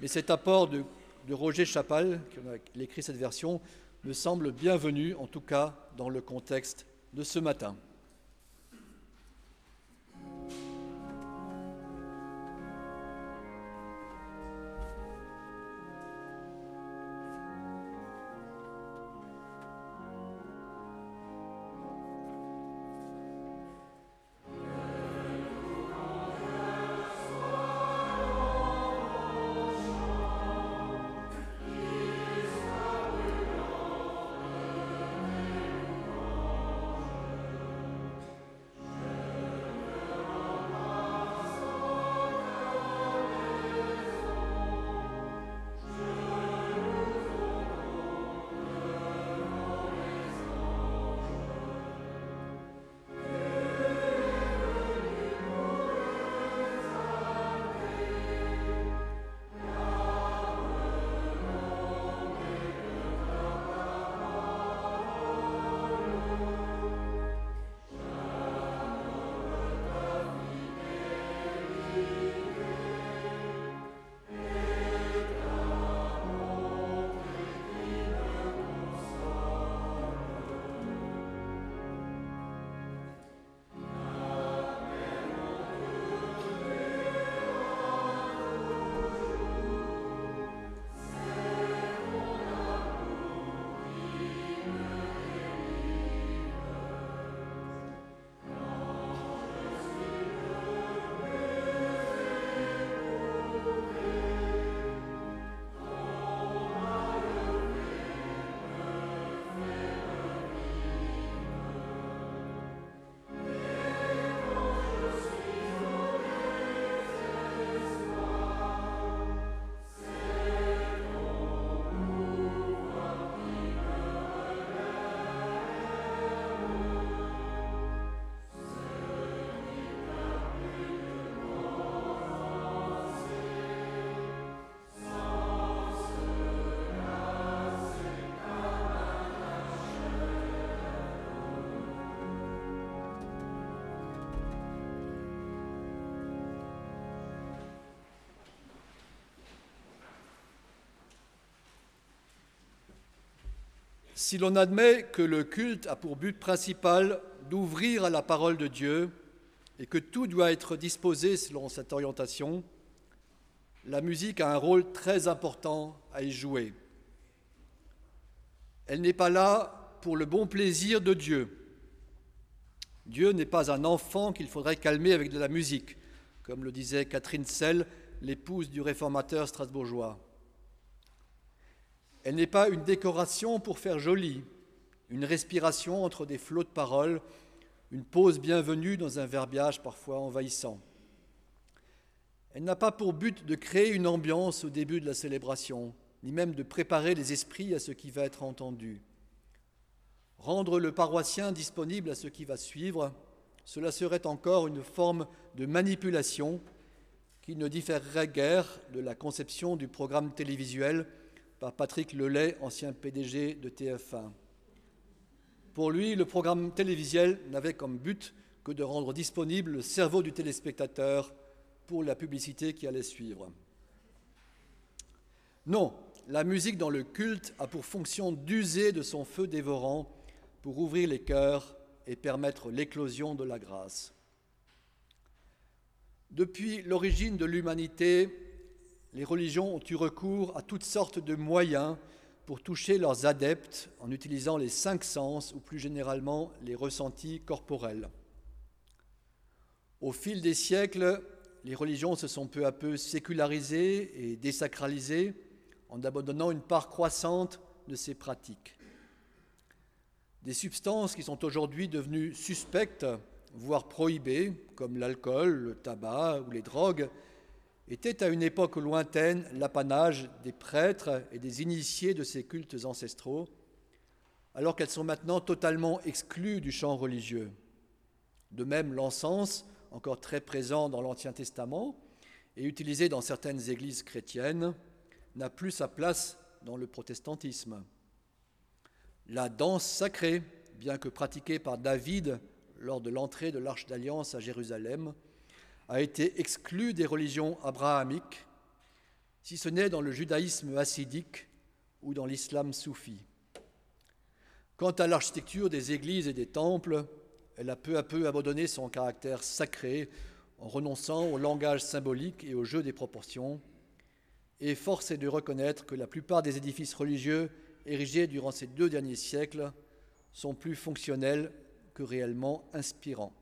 mais cet apport de, Roger Chapal, qui a écrit cette version, me semble bienvenu, en tout cas dans le contexte de ce matin. Si l'on admet que le culte a pour but principal d'ouvrir à la parole de Dieu et que tout doit être disposé selon cette orientation, la musique a un rôle très important à y jouer. Elle n'est pas là pour le bon plaisir de Dieu. Dieu n'est pas un enfant qu'il faudrait calmer avec de la musique, comme le disait Catherine Selle, l'épouse du réformateur strasbourgeois. Elle n'est pas une décoration pour faire joli, une respiration entre des flots de paroles, une pause bienvenue dans un verbiage parfois envahissant. Elle n'a pas pour but de créer une ambiance au début de la célébration, ni même de préparer les esprits à ce qui va être entendu. Rendre le paroissien disponible à ce qui va suivre, cela serait encore une forme de manipulation qui ne différerait guère de la conception du programme télévisuel par Patrick Lelay, ancien PDG de TF1. Pour lui, le programme télévisuel n'avait comme but que de rendre disponible le cerveau du téléspectateur pour la publicité qui allait suivre. Non, la musique dans le culte a pour fonction d'user de son feu dévorant pour ouvrir les cœurs et permettre l'éclosion de la grâce. Depuis l'origine de l'humanité, les religions ont eu recours à toutes sortes de moyens pour toucher leurs adeptes en utilisant les cinq sens ou plus généralement les ressentis corporels. Au fil des siècles, les religions se sont peu à peu sécularisées et désacralisées en abandonnant une part croissante de ces pratiques. Des substances qui sont aujourd'hui devenues suspectes, voire prohibées, comme l'alcool, le tabac ou les drogues, étaient à une époque lointaine l'apanage des prêtres et des initiés de ces cultes ancestraux, alors qu'elles sont maintenant totalement exclues du champ religieux. De même, l'encens, encore très présent dans l'Ancien Testament et utilisé dans certaines églises chrétiennes, n'a plus sa place dans le protestantisme. La danse sacrée, bien que pratiquée par David lors de l'entrée de l'Arche d'Alliance à Jérusalem, a été exclue des religions abrahamiques, si ce n'est dans le judaïsme hassidique ou dans l'islam soufi. Quant à l'architecture des églises et des temples, elle a peu à peu abandonné son caractère sacré en renonçant au langage symbolique et au jeu des proportions. Et force est de reconnaître que la plupart des édifices religieux érigés durant ces deux derniers siècles sont plus fonctionnels que réellement inspirants.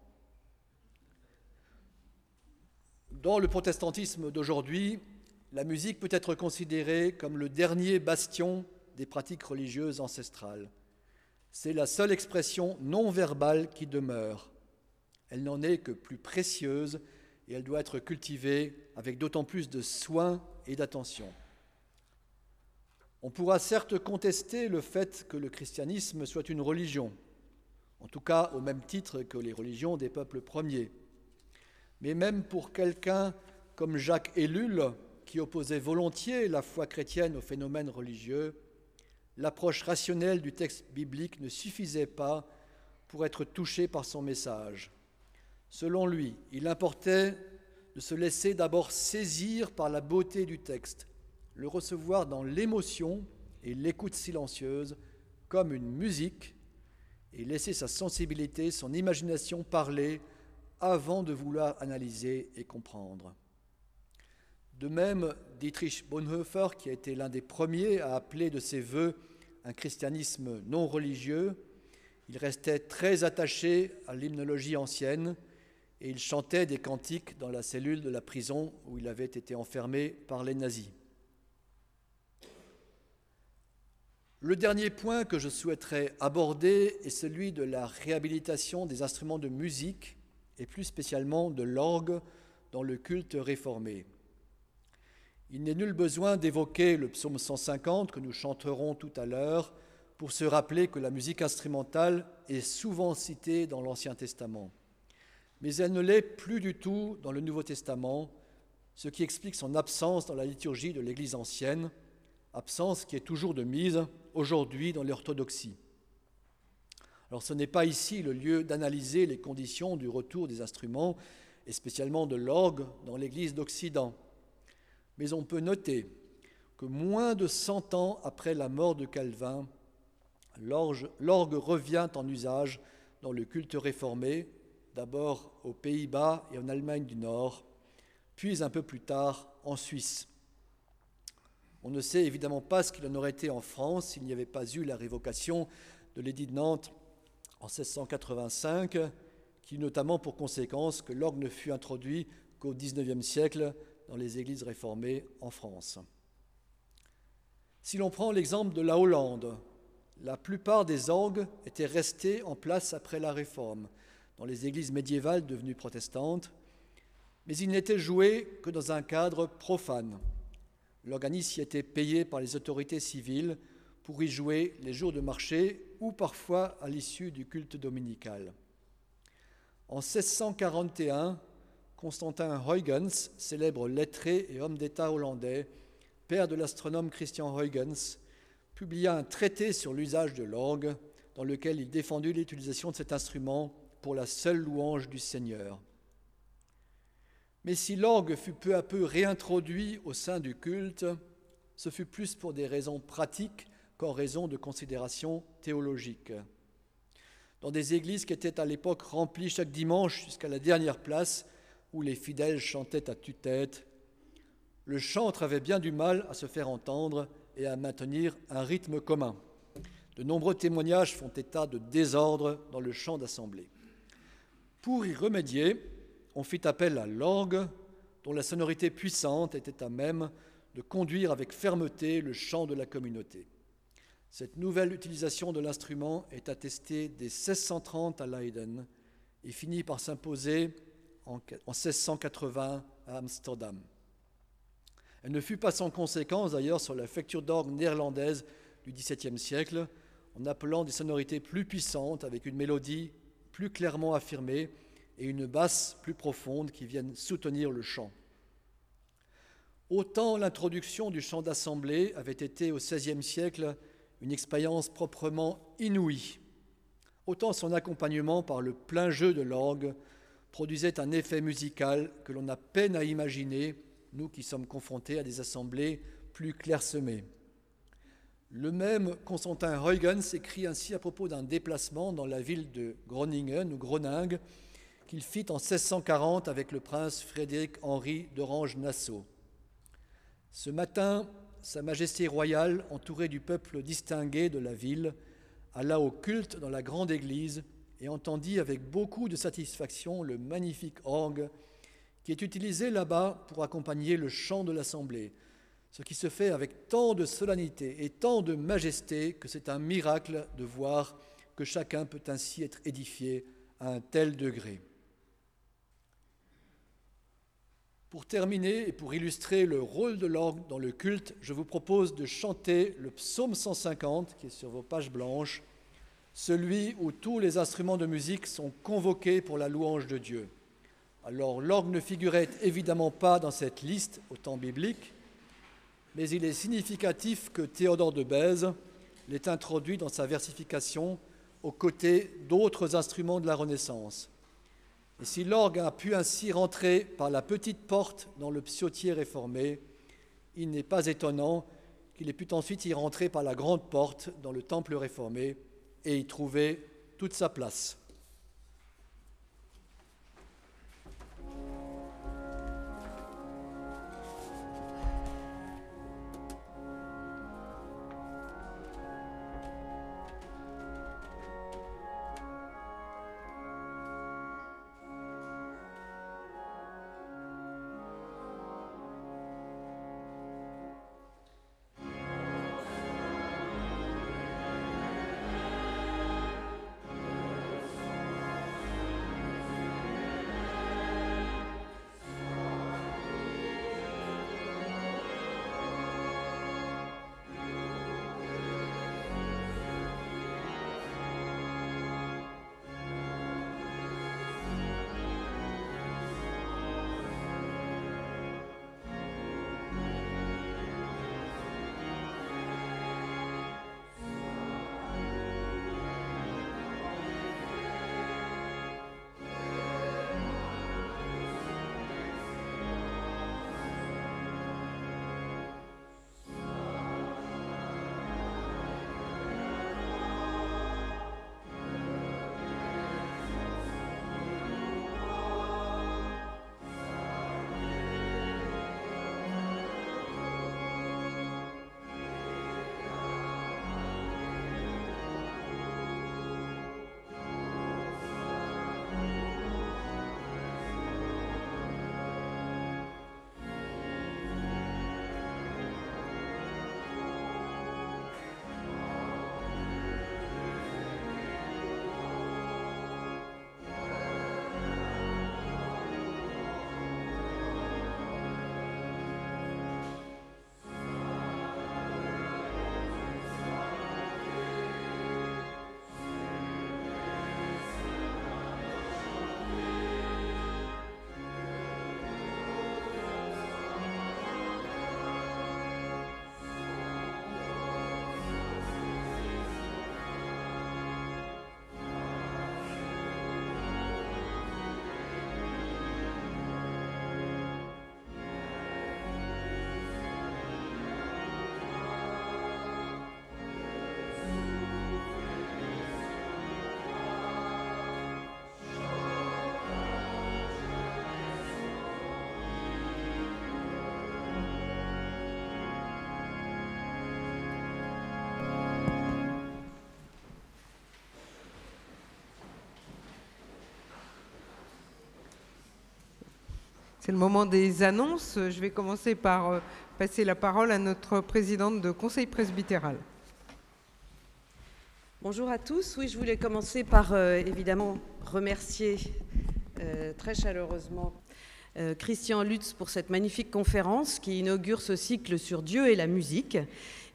Dans le protestantisme d'aujourd'hui, la musique peut être considérée comme le dernier bastion des pratiques religieuses ancestrales. C'est la seule expression non verbale qui demeure. Elle n'en est que plus précieuse et elle doit être cultivée avec d'autant plus de soin et d'attention. On pourra certes contester le fait que le christianisme soit une religion, en tout cas au même titre que les religions des peuples premiers. Mais même pour quelqu'un comme Jacques Ellul, qui opposait volontiers la foi chrétienne au phénomène religieux, l'approche rationnelle du texte biblique ne suffisait pas pour être touché par son message. Selon lui, il importait de se laisser d'abord saisir par la beauté du texte, le recevoir dans l'émotion et l'écoute silencieuse comme une musique, et laisser sa sensibilité, son imagination parler avant de vouloir analyser et comprendre. De même, Dietrich Bonhoeffer, qui a été l'un des premiers à appeler de ses voeux un christianisme non religieux, il restait très attaché à l'hymnologie ancienne et il chantait des cantiques dans la cellule de la prison où il avait été enfermé par les nazis. Le dernier point que je souhaiterais aborder est celui de la réhabilitation des instruments de musique et plus spécialement de l'orgue dans le culte réformé. Il n'est nul besoin d'évoquer le psaume 150 que nous chanterons tout à l'heure pour se rappeler que la musique instrumentale est souvent citée dans l'Ancien Testament. Mais elle ne l'est plus du tout dans le Nouveau Testament, ce qui explique son absence dans la liturgie de l'Église ancienne, absence qui est toujours de mise aujourd'hui dans l'orthodoxie. Alors ce n'est pas ici le lieu d'analyser les conditions du retour des instruments, et spécialement de l'orgue dans l'Église d'Occident. Mais on peut noter que moins de cent ans après la mort de Calvin, l'orgue revient en usage dans le culte réformé, d'abord aux Pays-Bas et en Allemagne du Nord, puis un peu plus tard en Suisse. On ne sait évidemment pas ce qu'il en aurait été en France s'il n'y avait pas eu la révocation de l'édit de Nantes en 1685, qui notamment pour conséquence que l'orgue ne fut introduit qu'au XIXe siècle dans les églises réformées en France. Si l'on prend l'exemple de la Hollande, la plupart des orgues étaient restés en place après la Réforme, dans les églises médiévales devenues protestantes, mais ils n'étaient joués que dans un cadre profane. L'organisme y était payé par les autorités civiles pour y jouer les jours de marché ou parfois à l'issue du culte dominical. En 1641, Constantin Huygens, célèbre lettré et homme d'État hollandais, père de l'astronome Christian Huygens, publia un traité sur l'usage de l'orgue dans lequel il défendit l'utilisation de cet instrument pour la seule louange du Seigneur. Mais si l'orgue fut peu à peu réintroduit au sein du culte, ce fut plus pour des raisons pratiques qu'en raison de considérations théologiques. dans des églises qui étaient à l'époque remplies chaque dimanche jusqu'à la dernière place où les fidèles chantaient à tue-tête. Le chantre avait bien du mal à se faire entendre et à maintenir un rythme commun. De nombreux témoignages font état de désordre dans le chant d'assemblée. Pour y remédier, on fit appel à l'orgue, dont la sonorité puissante était à même de conduire avec fermeté le chant de la communauté. Cette nouvelle utilisation de l'instrument est attestée dès 1630 à Leiden et finit par s'imposer en 1680 à Amsterdam. Elle ne fut pas sans conséquence d'ailleurs sur la facture d'orgue néerlandaise du XVIIe siècle, en appelant des sonorités plus puissantes avec une mélodie plus clairement affirmée et une basse plus profonde qui viennent soutenir le chant. Autant l'introduction du chant d'assemblée avait été au XVIe siècle une expérience proprement inouïe, autant son accompagnement par le plein jeu de l'orgue produisait un effet musical que l'on a peine à imaginer, nous qui sommes confrontés à des assemblées plus clairsemées. Le même Constantin Huygens écrit ainsi à propos d'un déplacement dans la ville de Groningen ou Groningue qu'il fit en 1640 avec le prince Frédéric-Henri d'Orange-Nassau. Ce matin, Sa Majesté royale, entourée du peuple distingué de la ville, alla au culte dans la grande église et entendit avec beaucoup de satisfaction le magnifique orgue qui est utilisé là-bas pour accompagner le chant de l'assemblée, ce qui se fait avec tant de solennité et tant de majesté que c'est un miracle de voir que chacun peut ainsi être édifié à un tel degré. Pour terminer et pour illustrer le rôle de l'orgue dans le culte, je vous propose de chanter le psaume 150 qui est sur vos pages blanches, celui où tous les instruments de musique sont convoqués pour la louange de Dieu. Alors l'orgue ne figurait évidemment pas dans cette liste au temps biblique, mais il est significatif que Théodore de Bèze l'ait introduit dans sa versification aux côtés d'autres instruments de la Renaissance. Et si l'orgue a pu ainsi rentrer par la petite porte dans le psautier réformé, il n'est pas étonnant qu'il ait pu ensuite y rentrer par la grande porte dans le temple réformé et y trouver toute sa place. C'est le moment des annonces. Je vais commencer par euh, passer la parole à notre présidente de conseil presbytéral. Bonjour à tous. Oui, je voulais commencer par euh, évidemment remercier euh, très chaleureusement Christian Lutz pour cette magnifique conférence qui inaugure ce cycle sur Dieu et la musique.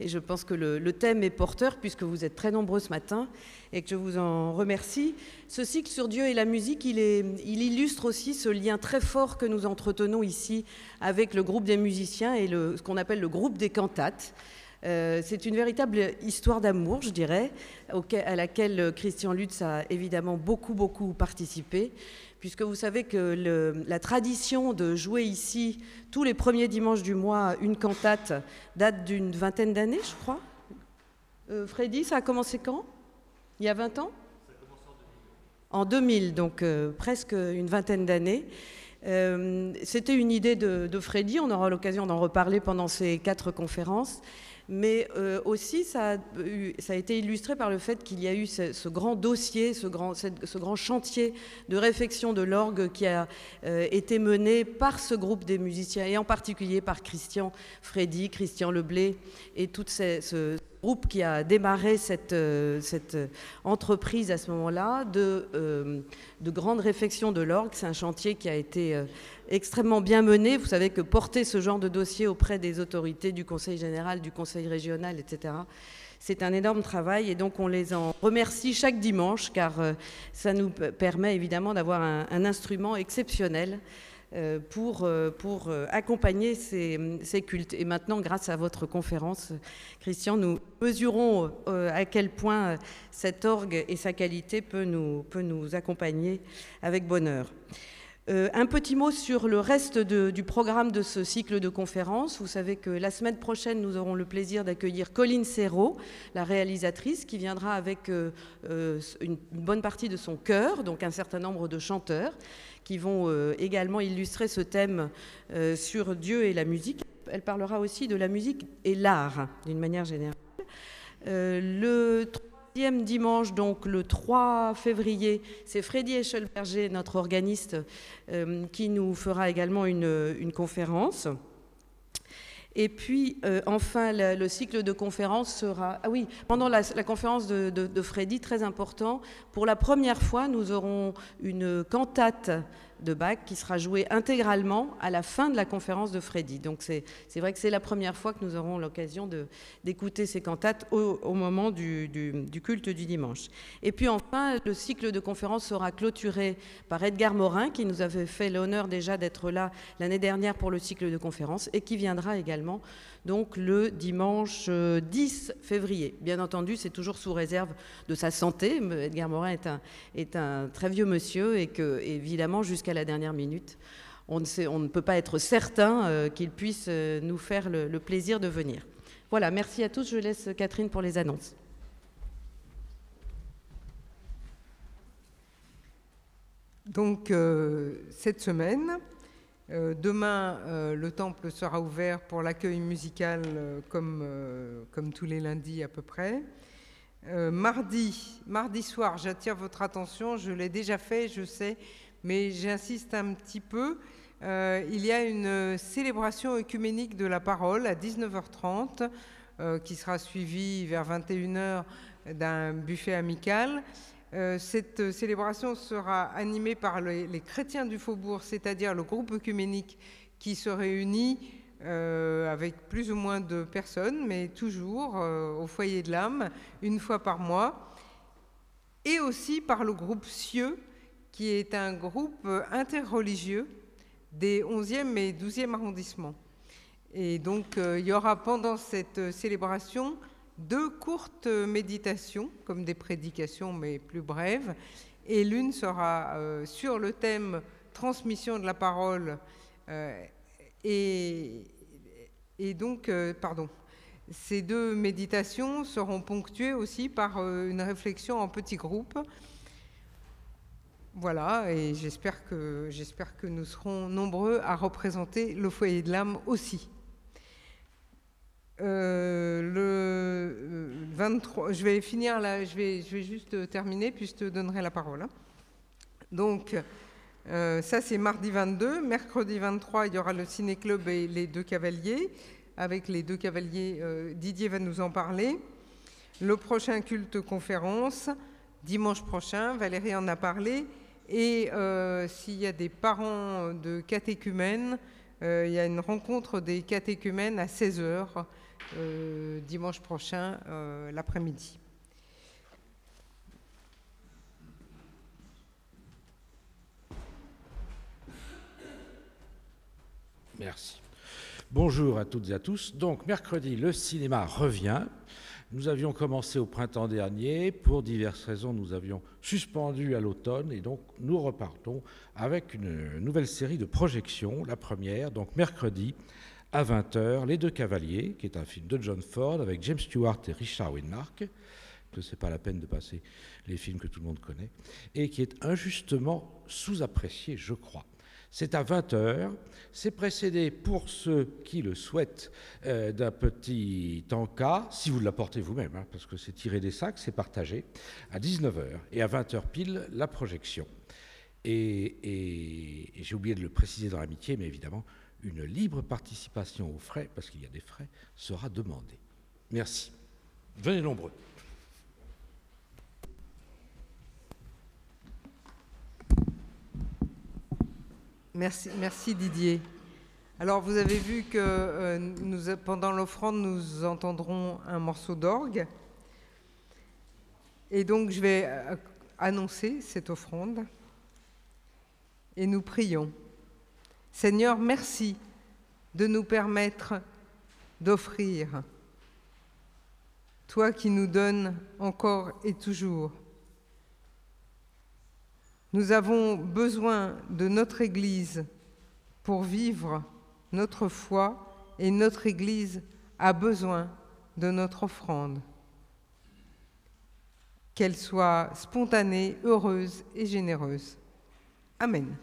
Et je pense que le, thème est porteur puisque vous êtes très nombreux ce matin et que je vous en remercie. Ce cycle sur Dieu et la musique, il, illustre aussi ce lien très fort que nous entretenons ici avec le groupe des musiciens et ce qu'on appelle le groupe des cantates. Euh, c'est une véritable histoire d'amour, je dirais, à laquelle Christian Lutz a évidemment beaucoup, beaucoup participé puisque vous savez que la tradition de jouer ici tous les premiers dimanches du mois une cantate date d'une vingtaine d'années, je crois. Euh, Freddy, ça a commencé quand? Il y a 20 ans? Ça a commencé en 2000. En 2000, donc euh, presque une vingtaine d'années. Euh, c'était une idée de, de Freddy, on aura l'occasion d'en reparler pendant ces quatre conférences mais euh, aussi ça a, été illustré par le fait qu'il y a eu ce, grand dossier, ce grand, ce grand, chantier de réflexion de l'orgue qui a euh, été mené par ce groupe des musiciens et en particulier par Christian Freddy, Christian Leblé et tout ce groupe qui a démarré cette, euh, cette entreprise à ce moment-là de, de grande réflexion de l'orgue. C'est un chantier qui a été extrêmement bien mené. Vous savez que porter ce genre de dossier auprès des autorités du Conseil général, du Conseil régional, etc., c'est un énorme travail et donc on les en remercie chaque dimanche car euh, ça nous permet évidemment d'avoir un, instrument exceptionnel euh, pour, euh, pour accompagner ces, ces, cultes. Et maintenant, grâce à votre conférence, Christian, nous mesurons à quel point cet orgue et sa qualité peut nous, peut nous accompagner avec bonheur. Euh, un petit mot sur le reste du programme de ce cycle de conférences. Vous savez que la semaine prochaine, nous aurons le plaisir d'accueillir Colline Serrault, la réalisatrice, qui viendra avec euh, euh, une, bonne partie de son chœur, donc un certain nombre de chanteurs, qui vont également illustrer ce thème sur Dieu et la musique. Elle parlera aussi de la musique et l'art, d'une manière générale. le Deuxième dimanche, donc le 3 février, c'est Freddy Eschelberger, notre organiste, euh, qui nous fera également une, conférence. Et puis, euh, enfin, le, cycle de conférences sera... Ah oui, pendant la, conférence de, de, Freddy, très important, pour la première fois, nous aurons une cantate de Bach qui sera joué intégralement à la fin de la conférence de Freddy. Donc c'est vrai que c'est la première fois que nous aurons l'occasion d'écouter ces cantates au, moment du, culte du dimanche. Et puis enfin, le cycle de conférences sera clôturé par Edgar Morin, qui nous avait fait l'honneur déjà d'être là l'année dernière pour le cycle de conférences et qui viendra également donc le dimanche 10 euh, février. Bien entendu, c'est toujours sous réserve de sa santé. Edgar Morin est un, est un très vieux monsieur et que, évidemment, jusqu'à la dernière minute, on ne, sait, on peut pas être certain euh, qu'il puisse euh, nous faire le, plaisir de venir. Voilà, merci à tous. Je laisse Catherine pour les annonces. Donc, cette semaine, euh, demain, euh, le temple sera ouvert pour l'accueil musical euh, comme, comme, tous les lundis à peu près. mardi, mardi soir, j'attire votre attention, je l'ai déjà fait, je sais, mais j'insiste un petit peu. il y a une célébration œcuménique de la parole à 19h30 qui sera suivie vers 21h d'un buffet amical. Euh, cette célébration sera animée par les, chrétiens du faubourg, c'est-à-dire le groupe œcuménique qui se réunit euh, avec plus ou moins de personnes, mais toujours euh, au foyer de l'âme, une fois par mois, et aussi par le groupe Cieux, qui est un groupe interreligieux des 11e et 12e arrondissements. Et donc, il y aura pendant cette célébration deux courtes méditations, comme des prédications mais plus brèves, et l'une sera euh, sur le thème transmission de la parole euh, et, donc, euh, pardon, ces deux méditations seront ponctuées aussi par une réflexion en petits groupes. Voilà, et j'espère que, nous serons nombreux à représenter le foyer de l'âme aussi. Euh, le 23, euh, je vais finir là, je vais, juste terminer, puis je te donnerai la parole. Hein. Donc, Euh, ça, c'est mardi 22. Mercredi 23, il y aura le ciné-club et les deux cavaliers. Avec les deux cavaliers, Didier va nous en parler. Le prochain culte conférence, dimanche prochain, Valérie en a parlé. Et euh, s'il y a des parents de catéchumènes, euh, il y a une rencontre des catéchumènes à 16h euh, dimanche prochain, l'après-midi. Merci. Bonjour à toutes et à tous. Donc, mercredi, le cinéma revient. Nous avions commencé au printemps dernier. Pour diverses raisons, nous avions suspendu à l'automne. Et donc, nous repartons avec une nouvelle série de projections. La première, donc mercredi, à 20h, Les Deux Cavaliers, qui est un film de John Ford avec James Stewart et Richard Widmark. Que ce n'est pas la peine de passer les films que tout le monde connaît. Et qui est injustement sous-apprécié, je crois. C'est à 20h. C'est précédé, pour ceux qui le souhaitent, euh, d'un petit encas, si vous l'apportez vous-même, hein, parce que c'est tiré des sacs, c'est partagé, à 19h. Et à 20h pile, la projection. Et, et- et j'ai oublié de le préciser dans l'amitié, mais évidemment, une libre participation aux frais, parce qu'il y a des frais, sera demandée. Merci. Venez nombreux. Merci, Didier. Alors vous avez vu que euh, pendant l'offrande, nous entendrons un morceau d'orgue. Et donc je vais euh, annoncer cette offrande. Et nous prions. Seigneur, merci de nous permettre d'offrir. Toi qui nous donnes encore et toujours. Nous avons besoin de notre Église pour vivre notre foi et notre Église a besoin de notre offrande. Qu'elle soit spontanée, heureuse et généreuse. Amen.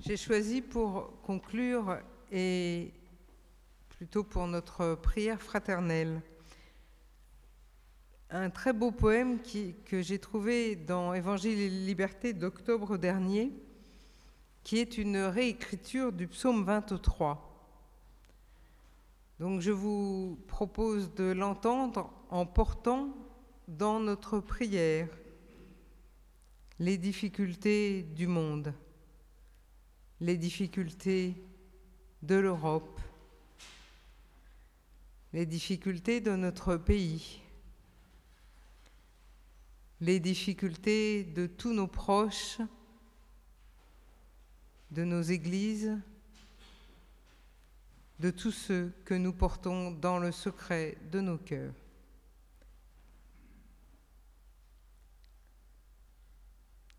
J'ai choisi pour conclure et plutôt pour notre prière fraternelle un très beau poème que j'ai trouvé dans Évangile et Liberté d'octobre dernier, qui est une réécriture du psaume 23. Donc je vous propose de l'entendre en portant dans notre prière les difficultés du monde, les difficultés de l'Europe, les difficultés de notre pays les difficultés de tous nos proches, de nos églises, de tous ceux que nous portons dans le secret de nos cœurs.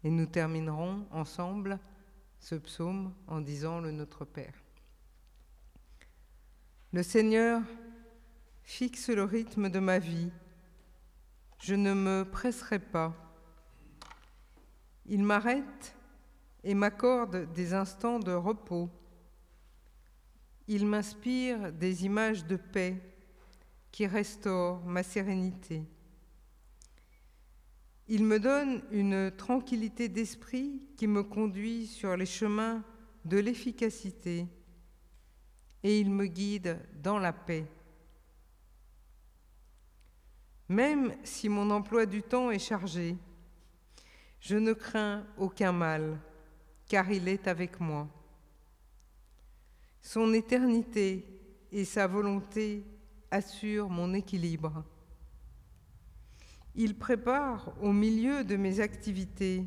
Et nous terminerons ensemble ce psaume en disant le Notre Père. Le Seigneur fixe le rythme de ma vie je ne me presserai pas. Il m'arrête et m'accorde des instants de repos. Il m'inspire des images de paix qui restaurent ma sérénité. Il me donne une tranquillité d'esprit qui me conduit sur les chemins de l'efficacité et il me guide dans la paix. Même si mon emploi du temps est chargé, je ne crains aucun mal, car il est avec moi. Son éternité et sa volonté assurent mon équilibre. Il prépare au milieu de mes activités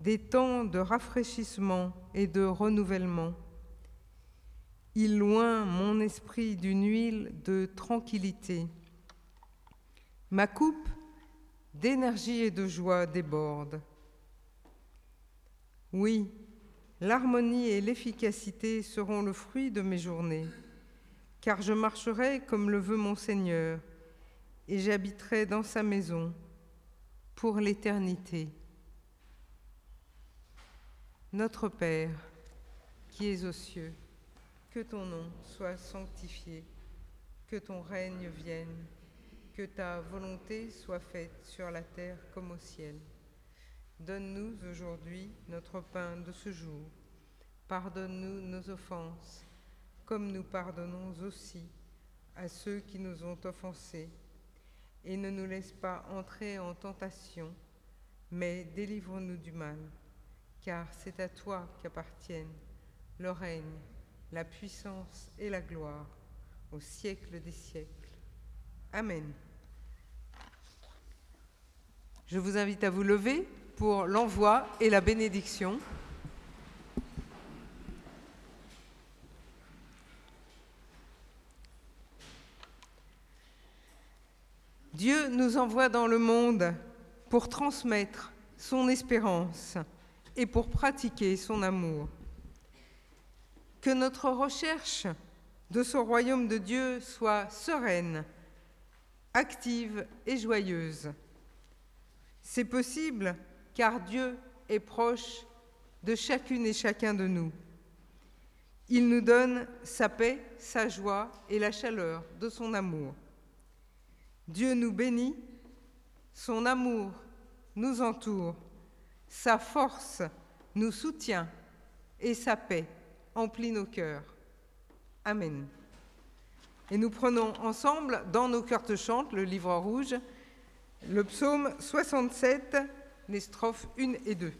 des temps de rafraîchissement et de renouvellement. Il loin mon esprit d'une huile de tranquillité Ma coupe d'énergie et de joie déborde. Oui, l'harmonie et l'efficacité seront le fruit de mes journées, car je marcherai comme le veut mon Seigneur, et j'habiterai dans sa maison pour l'éternité. Notre Père, qui es aux cieux, que ton nom soit sanctifié, que ton règne vienne que ta volonté soit faite sur la terre comme au ciel. Donne-nous aujourd'hui notre pain de ce jour. Pardonne-nous nos offenses, comme nous pardonnons aussi à ceux qui nous ont offensés. Et ne nous laisse pas entrer en tentation, mais délivre-nous du mal, car c'est à toi qu'appartiennent le règne, la puissance et la gloire au siècle des siècles. Amen. Je vous invite à vous lever pour l'envoi et la bénédiction. Dieu nous envoie dans le monde pour transmettre son espérance et pour pratiquer son amour. Que notre recherche de ce royaume de Dieu soit sereine, active et joyeuse. C'est possible car Dieu est proche de chacune et chacun de nous. Il nous donne sa paix, sa joie et la chaleur de son amour. Dieu nous bénit, son amour nous entoure, sa force nous soutient et sa paix emplit nos cœurs. Amen. Et nous prenons ensemble dans nos cœurs de chante le livre rouge le psaume 67, les strophes 1 et 2.